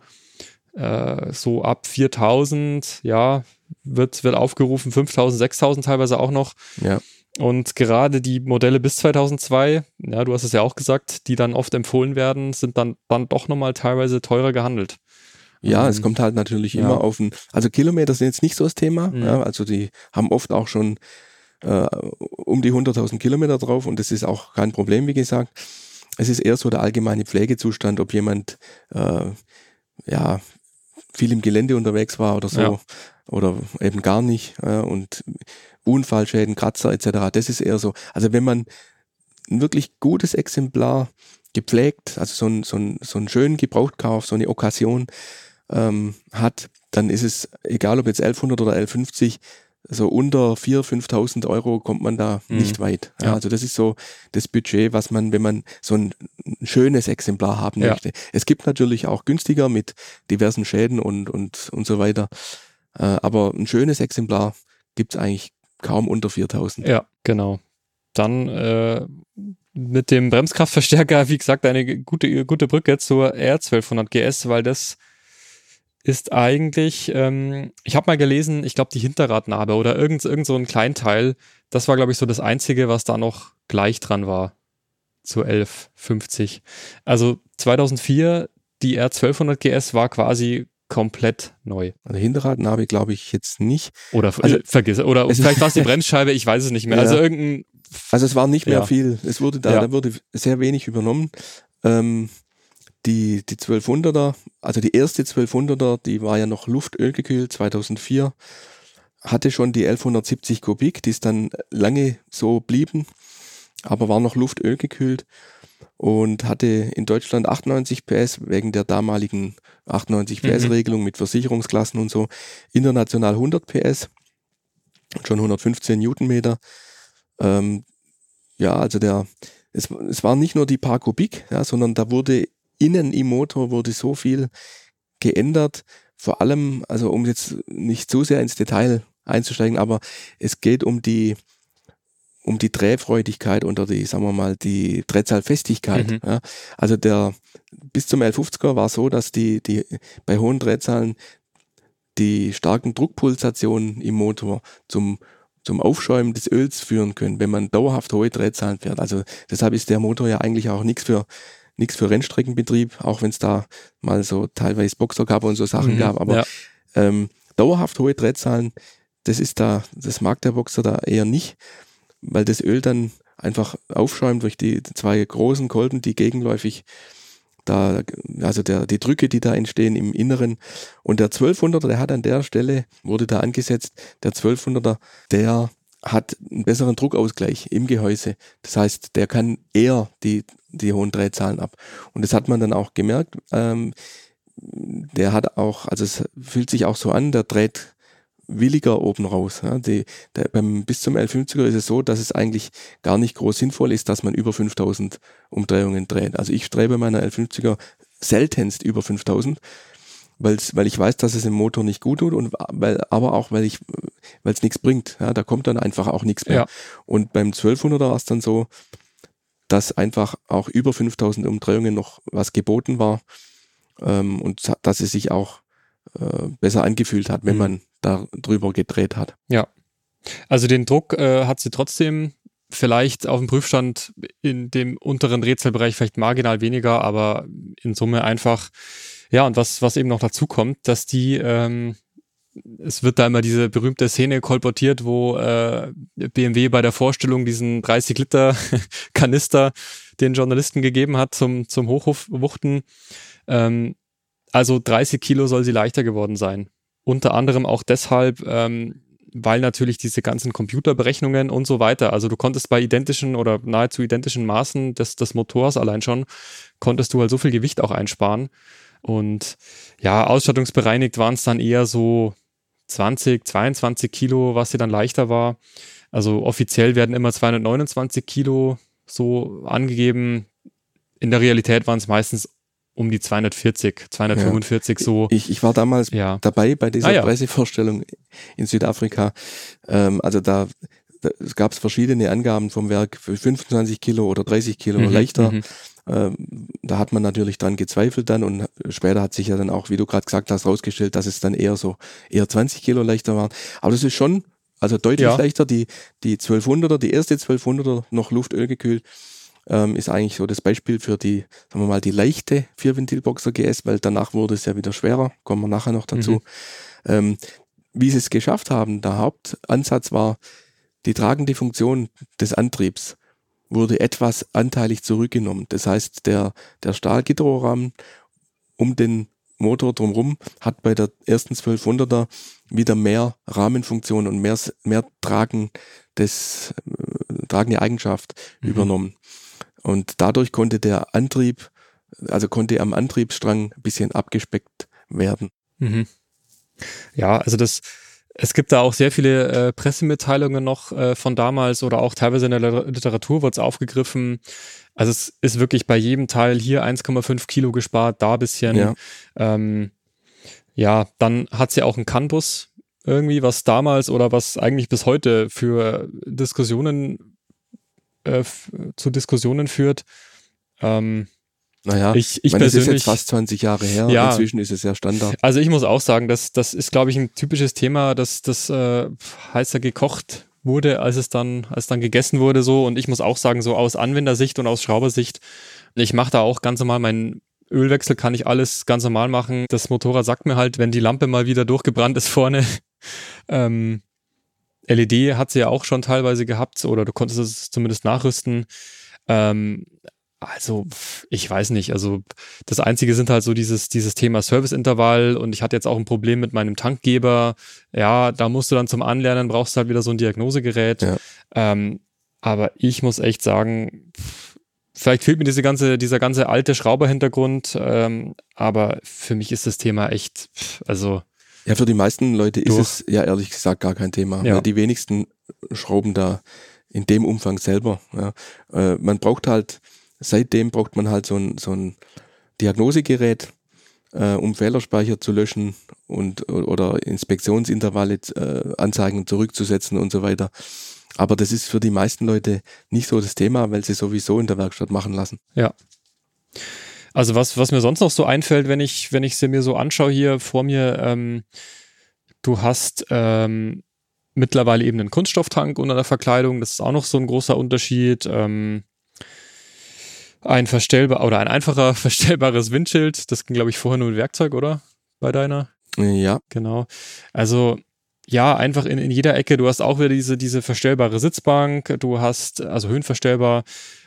äh, so ab 4000, ja, wird, wird aufgerufen, 5000, 6000 teilweise auch noch. Ja. Und gerade die Modelle bis 2002, ja, du hast es ja auch gesagt, die dann oft empfohlen werden, sind dann, dann doch nochmal teilweise teurer gehandelt. Ja, es Ähm, kommt halt natürlich ja. immer auf ein, also Kilometer sind jetzt nicht so das Thema, Mhm. ja, also die haben oft auch schon äh, um die 100.000 Kilometer drauf und das ist auch kein Problem, wie gesagt. Es ist eher so der allgemeine Pflegezustand, ob jemand äh, ja viel im Gelände unterwegs war oder so Ja. oder eben gar nicht ja, und Unfallschäden, Kratzer etc. Das ist eher so. Also wenn man ein wirklich gutes Exemplar gepflegt, also so ein, so ein, so einen schönen Gebrauchtkauf, so eine Okkasion ähm, hat, dann ist es, egal ob jetzt 1100 oder 1150, so unter 4.000, 5.000 Euro kommt man da mhm. nicht weit. Ja, ja. Also das ist so das Budget, was man, wenn man so ein, ein schönes Exemplar haben ja. möchte. Es gibt natürlich auch günstiger mit diversen Schäden und, und, und so weiter. Äh, aber ein schönes Exemplar gibt es eigentlich kaum unter 4.000. Ja, genau. Dann äh, mit dem Bremskraftverstärker, wie gesagt, eine gute, gute Brücke zur R1200 GS, weil das ist eigentlich, ähm, ich habe mal gelesen, ich glaube die Hinterradnarbe oder irgend, irgend so ein Kleinteil, das war glaube ich so das Einzige, was da noch gleich dran war zu 1150. Also 2004, die R1200 GS war quasi komplett neu. Also Hinterradnarbe glaube ich jetzt nicht. Oder also, vergiss, oder vielleicht war es die Bremsscheibe, ich weiß es nicht mehr. Ja. Also irgendein also es war nicht mehr ja. viel. Es wurde da, ja. da wurde sehr wenig übernommen. Ähm, die, die 1200er, also die erste 1200er, die war ja noch luftölgekühlt 2004, hatte schon die 1170 Kubik, die ist dann lange so blieben, aber war noch luftölgekühlt und hatte in Deutschland 98 PS wegen der damaligen 98 PS Regelung mhm. mit Versicherungsklassen und so, international 100 PS, schon 115 Newtonmeter. Ähm, ja, also der, es, es war nicht nur die paar Kubik, ja, sondern da wurde innen im Motor wurde so viel geändert. Vor allem, also um jetzt nicht zu sehr ins Detail einzusteigen, aber es geht um die, um die Drehfreudigkeit oder die, sagen wir mal, die Drehzahlfestigkeit. Mhm. Ja. Also der bis zum L50er war so, dass die, die bei hohen Drehzahlen die starken Druckpulsationen im Motor zum zum Aufschäumen des Öls führen können, wenn man dauerhaft hohe Drehzahlen fährt. Also deshalb ist der Motor ja eigentlich auch nichts für nichts für Rennstreckenbetrieb, auch wenn es da mal so teilweise Boxer gab und so Sachen mhm, gab. Aber ja. ähm, dauerhaft hohe Drehzahlen, das ist da, das mag der Boxer da eher nicht, weil das Öl dann einfach aufschäumt durch die zwei großen Kolben, die gegenläufig da, also der, die Drücke, die da entstehen im Inneren. Und der 1200er, der hat an der Stelle, wurde da angesetzt, der 1200er, der hat einen besseren Druckausgleich im Gehäuse. Das heißt, der kann eher die, die hohen Drehzahlen ab. Und das hat man dann auch gemerkt. Ähm, der hat auch, also es fühlt sich auch so an, der dreht williger oben raus. Ja. Die, der, beim, bis zum L50er ist es so, dass es eigentlich gar nicht groß sinnvoll ist, dass man über 5000 Umdrehungen dreht. Also ich strebe meiner L50er seltenst über 5000, weil's, weil ich weiß, dass es im Motor nicht gut tut und weil, aber auch, weil ich, weil es nichts bringt. Ja, da kommt dann einfach auch nichts mehr. Ja. Und beim 1200er war es dann so, dass einfach auch über 5000 Umdrehungen noch was geboten war ähm, und dass es sich auch äh, besser angefühlt hat, wenn mhm. man da drüber gedreht hat. Ja. Also den Druck äh, hat sie trotzdem vielleicht auf dem Prüfstand in dem unteren Rätselbereich vielleicht marginal weniger, aber in Summe einfach ja, und was, was eben noch dazu kommt, dass die, ähm, es wird da immer diese berühmte Szene kolportiert, wo äh, BMW bei der Vorstellung diesen 30 Liter Kanister den Journalisten gegeben hat zum, zum Hochwuchten. Ähm, also 30 Kilo soll sie leichter geworden sein. Unter anderem auch deshalb, ähm, weil natürlich diese ganzen Computerberechnungen und so weiter, also du konntest bei identischen oder nahezu identischen Maßen des, des Motors allein schon, konntest du halt so viel Gewicht auch einsparen. Und ja, ausstattungsbereinigt waren es dann eher so 20, 22 Kilo, was hier dann leichter war. Also offiziell werden immer 229 Kilo so angegeben. In der Realität waren es meistens um die 240, 245 ja. so. Ich, ich war damals ja. dabei bei dieser ah, ja. Pressevorstellung in Südafrika. Ähm, also da, da gab es verschiedene Angaben vom Werk für 25 Kilo oder 30 Kilo mhm, leichter. Mhm. Ähm, da hat man natürlich dran gezweifelt dann und später hat sich ja dann auch, wie du gerade gesagt hast, rausgestellt, dass es dann eher so eher 20 Kilo leichter waren. Aber das ist schon, also deutlich ja. leichter. Die, die 1200er, die erste 1200er noch Luftöl gekühlt, ähm, ist eigentlich so das Beispiel für die, sagen wir mal, die leichte Vierventilboxer GS, weil danach wurde es ja wieder schwerer. Kommen wir nachher noch dazu. Mhm. Ähm, wie sie es geschafft haben, der Hauptansatz war die tragende Funktion des Antriebs wurde etwas anteilig zurückgenommen. Das heißt, der, der Stahlgitterrohrrahmen um den Motor drumherum hat bei der ersten 1200er wieder mehr Rahmenfunktion und mehr, mehr Tragen des, äh, tragende Eigenschaft mhm. übernommen. Und dadurch konnte der Antrieb, also konnte am Antriebsstrang ein bisschen abgespeckt werden. Mhm. Ja, also das, es gibt da auch sehr viele äh, Pressemitteilungen noch äh, von damals oder auch teilweise in der Literatur wird es aufgegriffen. Also es ist wirklich bei jedem Teil hier 1,5 Kilo gespart, da bisschen. Ja, ähm, ja dann hat sie ja auch einen CAN-Bus irgendwie, was damals oder was eigentlich bis heute für Diskussionen äh, zu Diskussionen führt. Ähm, naja, ich, ich meine, persönlich, ist jetzt fast 20 Jahre her. Ja, Inzwischen ist es ja Standard. Also ich muss auch sagen, das, das ist, glaube ich, ein typisches Thema, dass das äh, heißer gekocht wurde, als es dann, als dann gegessen wurde so. Und ich muss auch sagen, so aus Anwendersicht und aus Schraubersicht, ich mache da auch ganz normal meinen Ölwechsel kann ich alles ganz normal machen. Das Motorrad sagt mir halt, wenn die Lampe mal wieder durchgebrannt ist vorne, ähm, LED hat sie ja auch schon teilweise gehabt oder du konntest es zumindest nachrüsten. Ähm, also, ich weiß nicht. Also, das Einzige sind halt so dieses, dieses Thema Serviceintervall und ich hatte jetzt auch ein Problem mit meinem Tankgeber. Ja, da musst du dann zum Anlernen, brauchst du halt wieder so ein Diagnosegerät. Ja. Ähm, aber ich muss echt sagen, vielleicht fehlt mir diese ganze, dieser ganze alte Schrauberhintergrund. Ähm, aber für mich ist das Thema echt, also. Ja, für die meisten Leute ist es ja ehrlich gesagt gar kein Thema. Ja. Die wenigsten schrauben da in dem Umfang selber. Ja. Äh, man braucht halt, seitdem braucht man halt so ein, so ein Diagnosegerät, äh, um Fehlerspeicher zu löschen und oder Inspektionsintervalle äh, Anzeigen zurückzusetzen und so weiter. Aber das ist für die meisten Leute nicht so das Thema, weil sie sowieso in der Werkstatt machen lassen. Ja. Also was, was mir sonst noch so einfällt, wenn ich, wenn ich sie mir so anschaue hier vor mir, ähm, du hast ähm, mittlerweile eben einen Kunststofftank unter der Verkleidung, das ist auch noch so ein großer Unterschied. Ähm, ein verstellbar oder ein einfacher verstellbares Windschild. Das ging, glaube ich, vorher nur mit Werkzeug, oder? Bei deiner? Ja. Genau. Also ja, einfach in, in jeder Ecke. Du hast auch wieder diese, diese verstellbare Sitzbank. Du hast, also höhenverstellbar.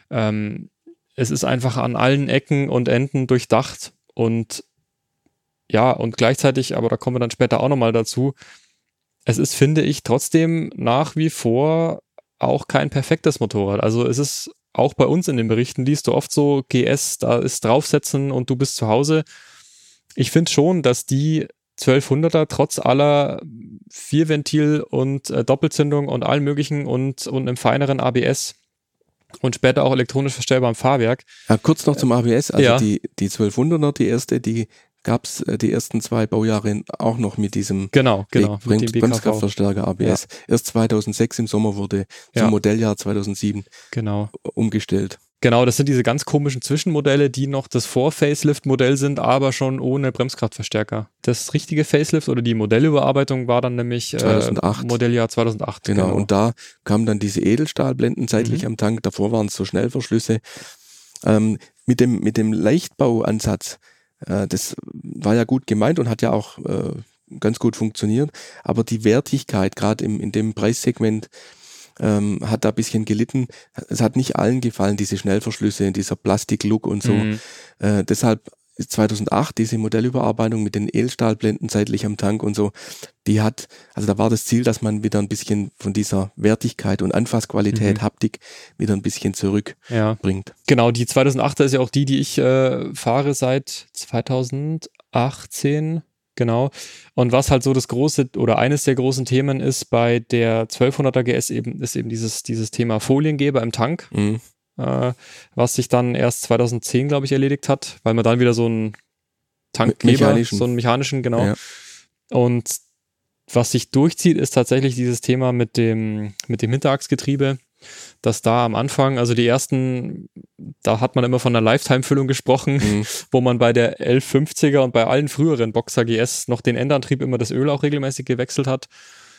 Ähm, es ist einfach an allen Ecken und Enden durchdacht und ja, und gleichzeitig, aber da kommen wir dann später auch nochmal dazu. Es ist, finde ich, trotzdem nach wie vor auch kein perfektes Motorrad. Also es ist auch bei uns in den Berichten liest du oft so GS, da ist draufsetzen und du bist zu Hause. Ich finde schon, dass die 1200er trotz aller Vierventil und äh, Doppelzündung und allem möglichen und, und einem feineren ABS und später auch elektronisch verstellbarem Fahrwerk. Ja, kurz noch zum ABS, also ja. die, die 1200er, die erste, die gab es äh, die ersten zwei Baujahre auch noch mit diesem genau, genau, Brem Bremskraftverstärker ABS. Ja. Erst 2006 im Sommer wurde zum ja. Modelljahr 2007 genau. umgestellt. Genau, das sind diese ganz komischen Zwischenmodelle, die noch das Vor-Facelift-Modell sind, aber schon ohne Bremskraftverstärker. Das richtige Facelift oder die Modellüberarbeitung war dann nämlich äh, Modelljahr 2008. Genau, genau, und da kamen dann diese Edelstahlblenden seitlich mhm. am Tank. Davor waren es so Schnellverschlüsse. Ähm, mit, dem, mit dem Leichtbauansatz äh, das war ja gut gemeint und hat ja auch äh, ganz gut funktioniert. Aber die Wertigkeit, gerade in dem Preissegment, ähm, hat da ein bisschen gelitten. Es hat nicht allen gefallen, diese Schnellverschlüsse, dieser Plastiklook und so. Mhm. Äh, deshalb 2008 diese Modellüberarbeitung mit den Edelstahlblenden seitlich am Tank und so, die hat, also da war das Ziel, dass man wieder ein bisschen von dieser Wertigkeit und Anfassqualität, mhm. Haptik wieder ein bisschen zurückbringt. Ja. Genau, die 2008er ist ja auch die, die ich äh, fahre seit 2018. Genau. Und was halt so das große oder eines der großen Themen ist bei der 1200er GS eben, ist eben dieses, dieses Thema Foliengeber im Tank. Mhm äh, was sich dann erst 2010, glaube ich, erledigt hat, weil man dann wieder so einen Tankgeber, so einen mechanischen, genau. Ja. Und was sich durchzieht, ist tatsächlich dieses Thema mit dem, mit dem Hinterachsgetriebe, dass da am Anfang, also die ersten, da hat man immer von einer Lifetime-Füllung gesprochen, mhm. wo man bei der 1150er und bei allen früheren Boxer GS noch den Endantrieb immer das Öl auch regelmäßig gewechselt hat.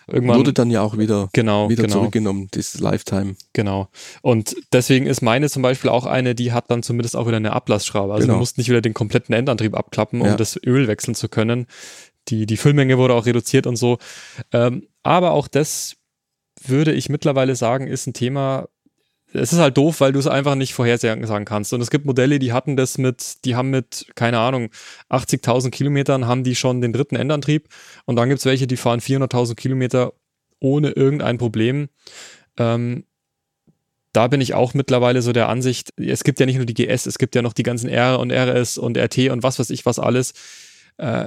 Irgendwann wurde dann ja auch wieder, genau, wieder genau. zurückgenommen, dieses Lifetime. Genau. Und deswegen ist meine zum Beispiel auch eine, die hat dann zumindest auch wieder eine Ablassschraube. Also genau. du musst nicht wieder den kompletten Endantrieb abklappen, um ja. das Öl wechseln zu können. Die, die Füllmenge wurde auch reduziert und so. Ähm, aber auch das würde ich mittlerweile sagen, ist ein Thema, es ist halt doof, weil du es einfach nicht vorhersagen kannst. Und es gibt Modelle, die hatten das mit, die haben mit, keine Ahnung, 80.000 Kilometern haben die schon den dritten Endantrieb. Und dann gibt es welche, die fahren 400.000 Kilometer ohne irgendein Problem. Ähm, da bin ich auch mittlerweile so der Ansicht, es gibt ja nicht nur die GS, es gibt ja noch die ganzen R und RS und RT und was weiß ich was alles. Äh,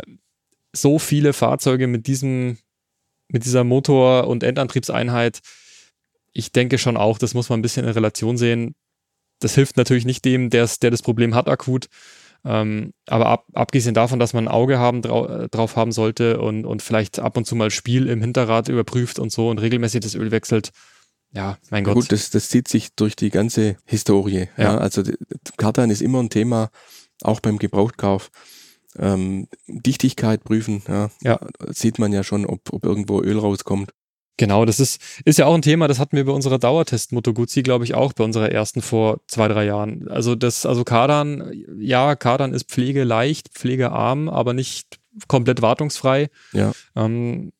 so viele Fahrzeuge mit diesem, mit dieser Motor- und Endantriebseinheit. Ich denke schon auch, das muss man ein bisschen in Relation sehen. Das hilft natürlich nicht dem, der das Problem hat akut. Ähm, aber ab, abgesehen davon, dass man ein Auge haben, drau äh, drauf haben sollte und, und vielleicht ab und zu mal Spiel im Hinterrad überprüft und so und regelmäßig das Öl wechselt, ja, mein Gott. Gut, das, das zieht sich durch die ganze Historie. Ja. ja also Kartan ist immer ein Thema, auch beim Gebrauchtkauf. Ähm, Dichtigkeit prüfen, ja, ja. sieht man ja schon, ob, ob irgendwo Öl rauskommt. Genau, das ist, ist ja auch ein Thema, das hatten wir bei unserer Dauertest Moto Guzzi, glaube ich, auch bei unserer ersten vor zwei, drei Jahren. Also das, also Kardan, ja, Kardan ist pflegeleicht, pflegearm, aber nicht komplett wartungsfrei. Ja. Ähm,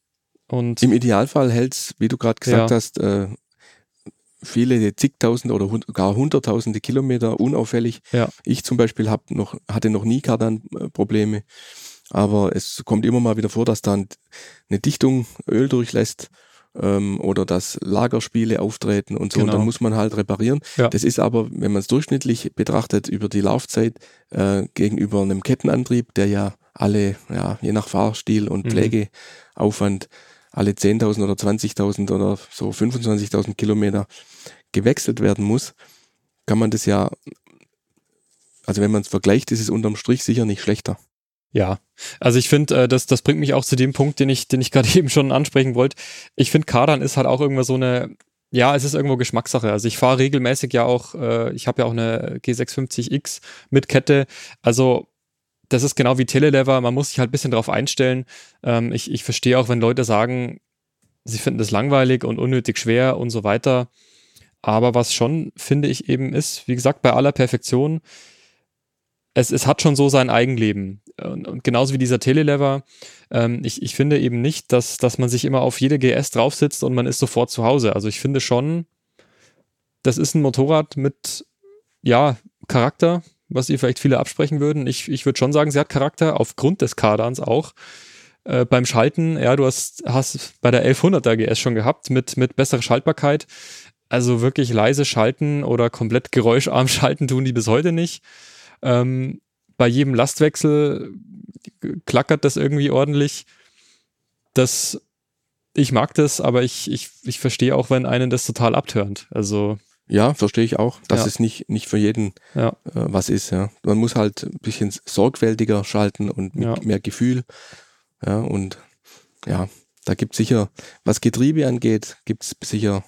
und Im Idealfall hält's, wie du gerade gesagt ja. hast, äh, viele zigtausend oder gar hunderttausende Kilometer unauffällig. Ja. Ich zum Beispiel hab noch, hatte noch nie Kardan-Probleme, aber es kommt immer mal wieder vor, dass dann eine Dichtung Öl durchlässt ähm, oder dass Lagerspiele auftreten und so. Genau. Und dann genau. muss man halt reparieren. Ja. Das ist aber, wenn man es durchschnittlich betrachtet, über die Laufzeit äh, gegenüber einem Kettenantrieb, der ja alle, ja, je nach Fahrstil und mhm. Pflegeaufwand alle 10.000 oder 20.000 oder so 25.000 Kilometer gewechselt werden muss, kann man das ja, also wenn man es vergleicht, ist es unterm Strich sicher nicht schlechter. Ja, also ich finde, äh, das, das bringt mich auch zu dem Punkt, den ich, den ich gerade eben schon ansprechen wollte. Ich finde, Kardan ist halt auch irgendwo so eine, ja, es ist irgendwo Geschmackssache. Also ich fahre regelmäßig ja auch, äh, ich habe ja auch eine G650X mit Kette. Also das ist genau wie Telelever, man muss sich halt ein bisschen drauf einstellen. Ähm, ich, ich verstehe auch, wenn Leute sagen, sie finden das langweilig und unnötig schwer und so weiter. Aber was schon, finde ich, eben ist, wie gesagt, bei aller Perfektion, es, es hat schon so sein Eigenleben. Und, und genauso wie dieser Telelever, ähm, ich, ich finde eben nicht, dass, dass man sich immer auf jede GS draufsitzt und man ist sofort zu Hause. Also ich finde schon, das ist ein Motorrad mit, ja, Charakter, was ihr vielleicht viele absprechen würden. Ich, ich würde schon sagen, sie hat Charakter, aufgrund des Kardans auch. Äh, beim Schalten, ja, du hast, hast bei der 1100er GS schon gehabt, mit, mit besserer Schaltbarkeit. Also wirklich leise schalten oder komplett geräuscharm schalten tun die bis heute nicht. Ähm, bei jedem Lastwechsel klackert das irgendwie ordentlich. Das, ich mag das, aber ich, ich, ich verstehe auch, wenn einen das total abtönt. Also ja, verstehe ich auch, dass ja. es nicht, nicht für jeden ja. äh, was ist. Ja. Man muss halt ein bisschen sorgfältiger schalten und mit ja. mehr Gefühl. Ja, und ja, da gibt es sicher, was Getriebe angeht, gibt es sicher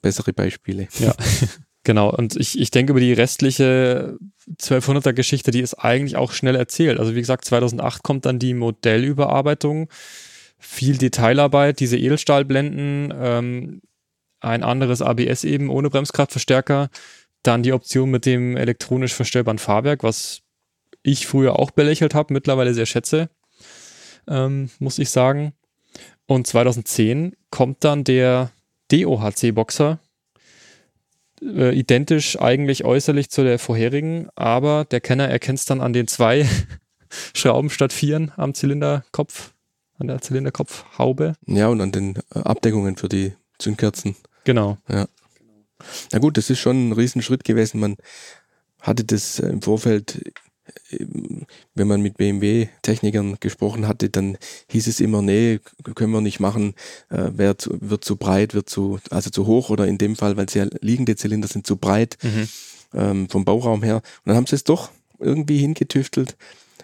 bessere Beispiele. Ja, genau. Und ich, ich denke über die restliche 1200er Geschichte, die ist eigentlich auch schnell erzählt. Also wie gesagt, 2008 kommt dann die Modellüberarbeitung viel Detailarbeit, diese Edelstahlblenden, ähm, ein anderes ABS eben ohne Bremskraftverstärker, dann die Option mit dem elektronisch verstellbaren Fahrwerk, was ich früher auch belächelt habe, mittlerweile sehr schätze, ähm, muss ich sagen. Und 2010 kommt dann der DOHC-Boxer, äh, identisch eigentlich äußerlich zu der vorherigen, aber der Kenner erkennt es dann an den zwei Schrauben statt vieren am Zylinderkopf, an der Zylinderkopfhaube. Ja, und an den äh, Abdeckungen für die Zündkerzen. Genau. Ja. Na gut, das ist schon ein Riesenschritt gewesen. Man hatte das im Vorfeld, wenn man mit BMW-Technikern gesprochen hatte, dann hieß es immer, nee, können wir nicht machen, äh, wird, wird zu breit, wird zu, also zu hoch oder in dem Fall, weil es ja liegende Zylinder sind, zu breit mhm. ähm, vom Bauraum her. Und dann haben sie es doch irgendwie hingetüftelt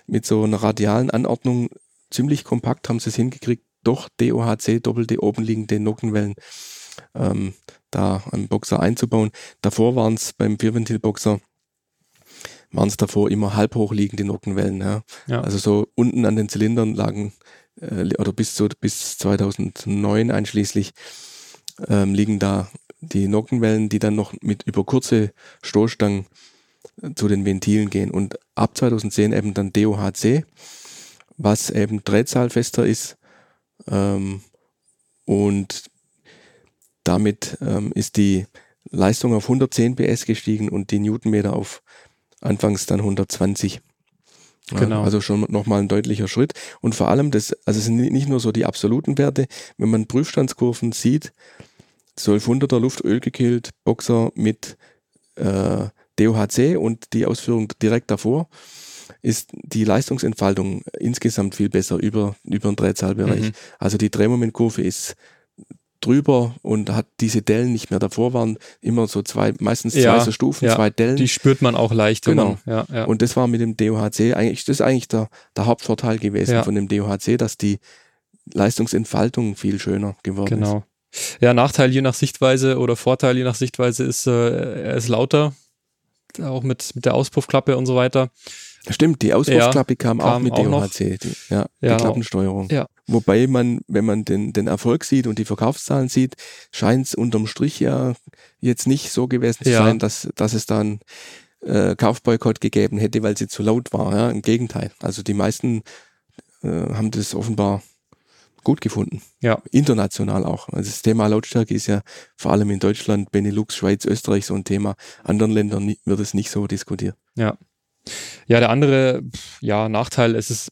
mit so einer radialen Anordnung, ziemlich kompakt haben sie es hingekriegt, doch DOHC, doppelte obenliegende Nockenwellen ähm, da einen Boxer einzubauen. Davor waren es beim Vierventilboxer waren es davor immer halb hochliegende Nockenwellen. Ja. ja. Also so unten an den Zylindern lagen äh, oder bis zu bis 2009 einschließlich ähm, liegen da die Nockenwellen, die dann noch mit über kurze Stoßstangen äh, zu den Ventilen gehen. Und ab 2010 eben dann DOHC, was eben drehzahlfester ist ähm, und damit ähm, ist die Leistung auf 110 PS gestiegen und die Newtonmeter auf anfangs dann 120. Genau. also schon nochmal ein deutlicher Schritt. Und vor allem, das, also es sind nicht nur so die absoluten Werte, wenn man Prüfstandskurven sieht, 1200er Luftöl gekühlt Boxer mit äh, DOHC und die Ausführung direkt davor ist die Leistungsentfaltung insgesamt viel besser über, über den Drehzahlbereich. Mhm. Also die Drehmomentkurve ist drüber und hat diese Dellen nicht mehr. Davor waren immer so zwei, meistens zwei Ja, so Stufen, ja, zwei Dellen. Die spürt man auch leicht. Genau. Man, ja. Und das war mit dem DOHC eigentlich, das ist eigentlich der, der Hauptvorteil gewesen von dem DOHC, dass die Leistungsentfaltung viel schöner geworden ist. Genau. Ja, Nachteil je nach Sichtweise oder Vorteil je nach Sichtweise ist, äh, er ist lauter, auch mit, mit der Auspuffklappe und so weiter. Stimmt, die Auswurfklappe kam, auch kam mit auch. DOHC, die, ja, Ja, die Klappensteuerung. ja. Wobei man, wenn man den, den Erfolg sieht und die Verkaufszahlen sieht, scheint es unterm Strich ja jetzt nicht so gewesen zu Ja. sein, dass, dass es dann äh, Kaufboykott gegeben hätte, weil sie zu laut war. Ja? Im Gegenteil. Also die meisten äh, haben das offenbar gut gefunden. Ja. International auch. Also das Thema Lautstärke ist ja vor allem in Deutschland, Benelux, Schweiz, Österreich so ein Thema. Anderen Ländern wird es nicht so diskutiert. Ja. Ja, der andere ja, Nachteil es ist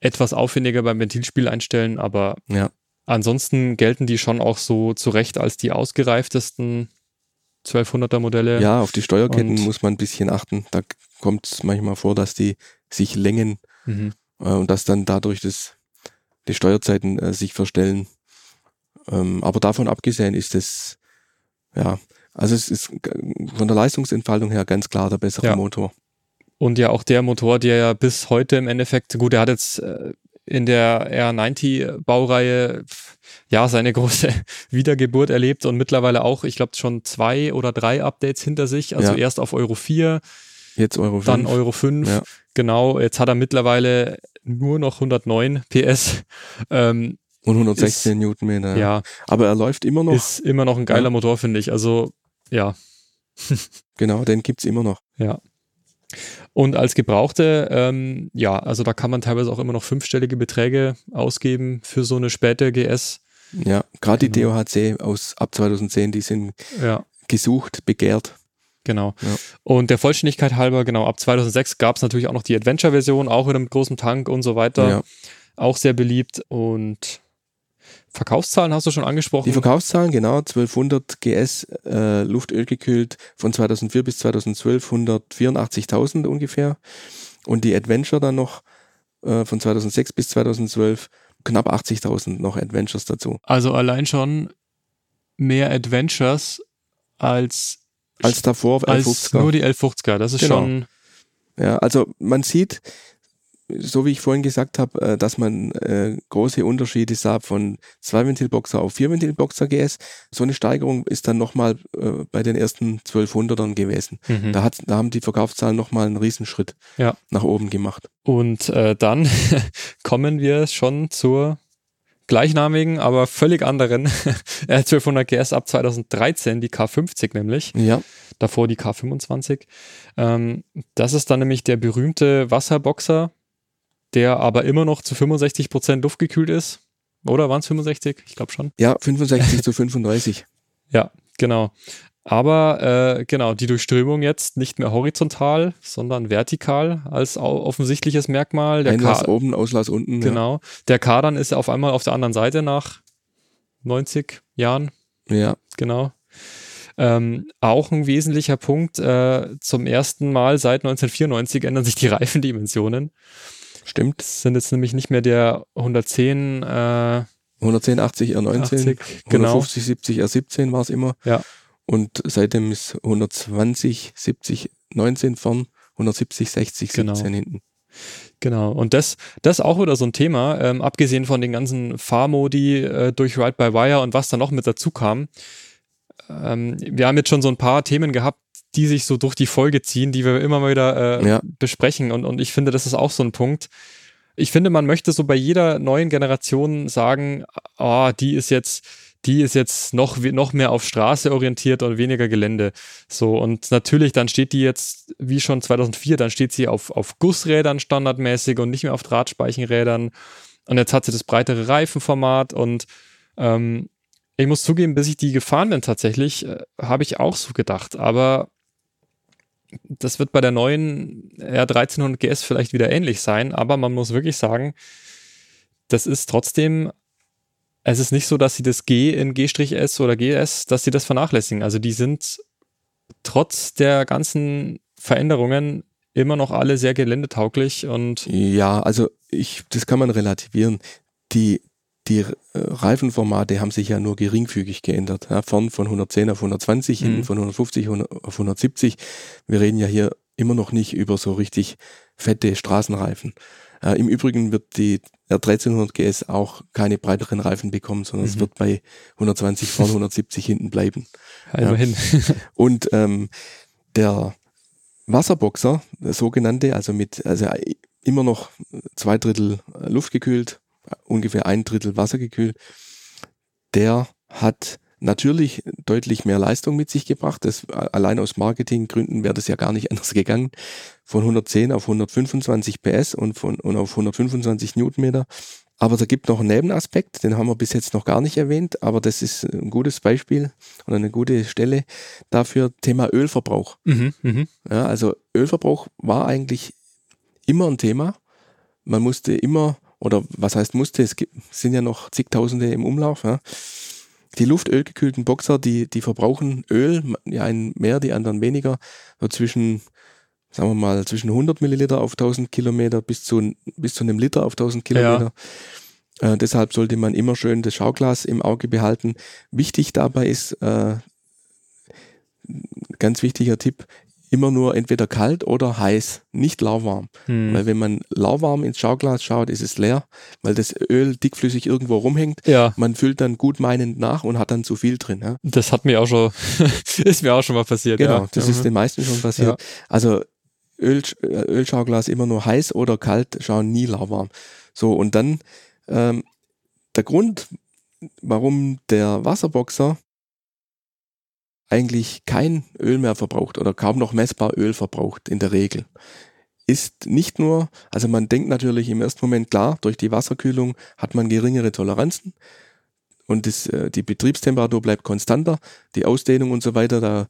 etwas aufwendiger beim Ventilspiel einstellen, aber Ja. ansonsten gelten die schon auch so zu Recht als die ausgereiftesten 1200er Modelle. Ja, auf die Steuerketten Und- muss man ein bisschen achten. Da kommt es manchmal vor, dass die sich längen Mhm. äh, und dass dann dadurch das, die Steuerzeiten äh, sich verstellen. Ähm, aber davon abgesehen ist es, ja, also es ist von der Leistungsentfaltung her ganz klar der bessere Ja. Motor. Und ja auch der Motor, der ja bis heute im Endeffekt, gut, er hat jetzt äh, in der R90-Baureihe ja seine große Wiedergeburt erlebt und mittlerweile auch, ich glaube, schon zwei oder drei Updates hinter sich. Also Ja. erst auf Euro 4, Jetzt Euro 5. dann Euro 5. Ja. Genau, jetzt hat er mittlerweile nur noch 109 PS. Ähm, und 116 Newtonmeter. ja, Aber er läuft immer noch. ist immer noch ein geiler Ja. Motor, finde ich. Also, ja, genau, den gibt's immer noch. ja. Und als Gebrauchte, ähm, ja, also da kann man teilweise auch immer noch fünfstellige Beträge ausgeben für so eine späte GS. Ja, gerade die Genau. DOHC aus ab 2010, die sind Ja, gesucht, begehrt. genau. Ja. Und der Vollständigkeit halber, genau, ab 2006 gab es natürlich auch noch die Adventure-Version, auch wieder mit großem Tank und so weiter. Ja. Auch sehr beliebt. Und Verkaufszahlen hast du schon angesprochen. Die Verkaufszahlen, genau, 1200 GS äh, Luftöl gekühlt von 2004 bis 2012 184.000 ungefähr und die Adventure dann noch äh, von 2006 bis 2012 knapp 80.000 noch Adventures dazu. Also allein schon mehr Adventures als, Als davor als L50er. nur die L50er. Das ist Genau. schon, Ja, also man sieht, so wie ich vorhin gesagt habe, äh, dass man äh, große Unterschiede sah von Zwei-Ventil-Boxer auf Vier-Ventil-Boxer GS. So eine Steigerung ist dann nochmal äh, bei den ersten 1200ern gewesen. mhm. Da, hat, da haben die Verkaufszahlen nochmal einen Riesenschritt Ja. nach oben gemacht. Und äh, dann kommen wir schon zur gleichnamigen, aber völlig anderen R1200 GS ab 2013, die K50 nämlich. Ja, davor die K25. Ähm, das ist dann nämlich der berühmte Wasserboxer, der aber immer noch zu 65% luftgekühlt ist. Oder waren es 65? Ich glaube schon. ja 65 zu 35. Ja, genau. Aber äh, genau, die Durchströmung jetzt nicht mehr horizontal, sondern vertikal als offensichtliches Merkmal. Der Einlass K oben, Auslass unten. genau. Der K dann ist auf einmal auf der anderen Seite nach 90 Jahren. Ja. ja. genau. Ähm, auch ein wesentlicher Punkt, äh, zum ersten Mal seit 1994 ändern sich die Reifendimensionen. Stimmt. Das sind jetzt nämlich nicht mehr der 110, äh, 110, 80, R19, 80, genau. 150, 70, R17 war es immer. Ja. Und seitdem ist 120, 70, 19 vorn, 170, 60, Genau. 17 hinten. Genau. Und das, das ist auch wieder so ein Thema, ähm, abgesehen von den ganzen Fahrmodi äh, durch Ride-by-Wire und was da noch mit dazu kam. Ähm, wir haben jetzt schon so ein paar Themen gehabt, die sich so durch die Folge ziehen, die wir immer mal wieder äh, Ja. besprechen. Und, und ich finde, das ist auch so ein Punkt. Ich finde, man möchte so bei jeder neuen Generation sagen, ah, die ist jetzt, die ist jetzt noch, noch mehr auf Straße orientiert und weniger Gelände. So, und natürlich, dann steht die jetzt, wie schon 2004, dann steht sie auf, auf Gussrädern standardmäßig und nicht mehr auf Drahtspeichenrädern. Und jetzt hat sie das breitere Reifenformat und ähm, ich muss zugeben, bis ich die gefahren bin tatsächlich, äh, habe ich auch so gedacht. Aber das wird bei der neuen R1300 GS vielleicht wieder ähnlich sein. Aber man muss wirklich sagen, das ist trotzdem es ist nicht so, dass sie das G in G-S oder GS, dass sie das vernachlässigen. Also die sind trotz der ganzen Veränderungen immer noch alle sehr geländetauglich und. Ja, also ich, das kann man relativieren. Die, die äh, Reifenformate haben sich ja nur geringfügig geändert. Ja, vorn von 110 auf 120, hinten mhm. von 150 auf 170. Wir reden ja hier immer noch nicht über so richtig fette Straßenreifen. Äh, Im Übrigen wird die R1300 GS auch keine breiteren Reifen bekommen, sondern mhm. es wird bei 120 vorne, 170 hinten bleiben. Ja, immerhin. Und ähm, der Wasserboxer, der sogenannte, also mit also immer noch zwei Drittel luftgekühlt, ungefähr ein Drittel wassergekühlt, der hat natürlich deutlich mehr Leistung mit sich gebracht. Das, allein aus Marketinggründen wäre das ja gar nicht anders gegangen. Von 110 auf 125 PS und, von, und auf 125 Newtonmeter. Aber da gibt noch einen Nebenaspekt, den haben wir bis jetzt noch gar nicht erwähnt, aber das ist ein gutes Beispiel oder eine gute Stelle dafür, Thema Ölverbrauch. Mhm, mh. ja, also Ölverbrauch war eigentlich immer ein Thema. Man musste immer, oder was heißt musste, es gibt, sind ja noch zigtausende im Umlauf, ja, die luftölgekühlten Boxer, die, die verbrauchen Öl, die einen mehr, die anderen weniger, so zwischen, sagen wir mal, zwischen 100 Milliliter auf 1000 Kilometer bis zu, bis zu einem Liter auf 1000 Kilometer. Ja. Äh, deshalb sollte man immer schön das Schauglas im Auge behalten. Wichtig dabei ist, äh, ganz wichtiger Tipp, immer nur entweder kalt oder heiß, nicht lauwarm. Hm. Weil wenn man lauwarm ins Schauglas schaut, ist es leer, weil das Öl dickflüssig irgendwo rumhängt. Ja. Man füllt dann gut meinend nach und hat dann zu viel drin. Ja? Das hat mir auch schon, ist mir auch schon mal passiert. Genau, ja. das mhm. ist den meisten schon passiert. Also Öl, Ölschauglas immer nur heiß oder kalt, schauen nie lauwarm. So, und dann ähm, der Grund, warum der Wasserboxer eigentlich kein Öl mehr verbraucht oder kaum noch messbar Öl verbraucht in der Regel, ist nicht nur, also man denkt natürlich im ersten Moment klar, durch die Wasserkühlung hat man geringere Toleranzen und das, äh, die Betriebstemperatur bleibt konstanter, die Ausdehnung und so weiter, da,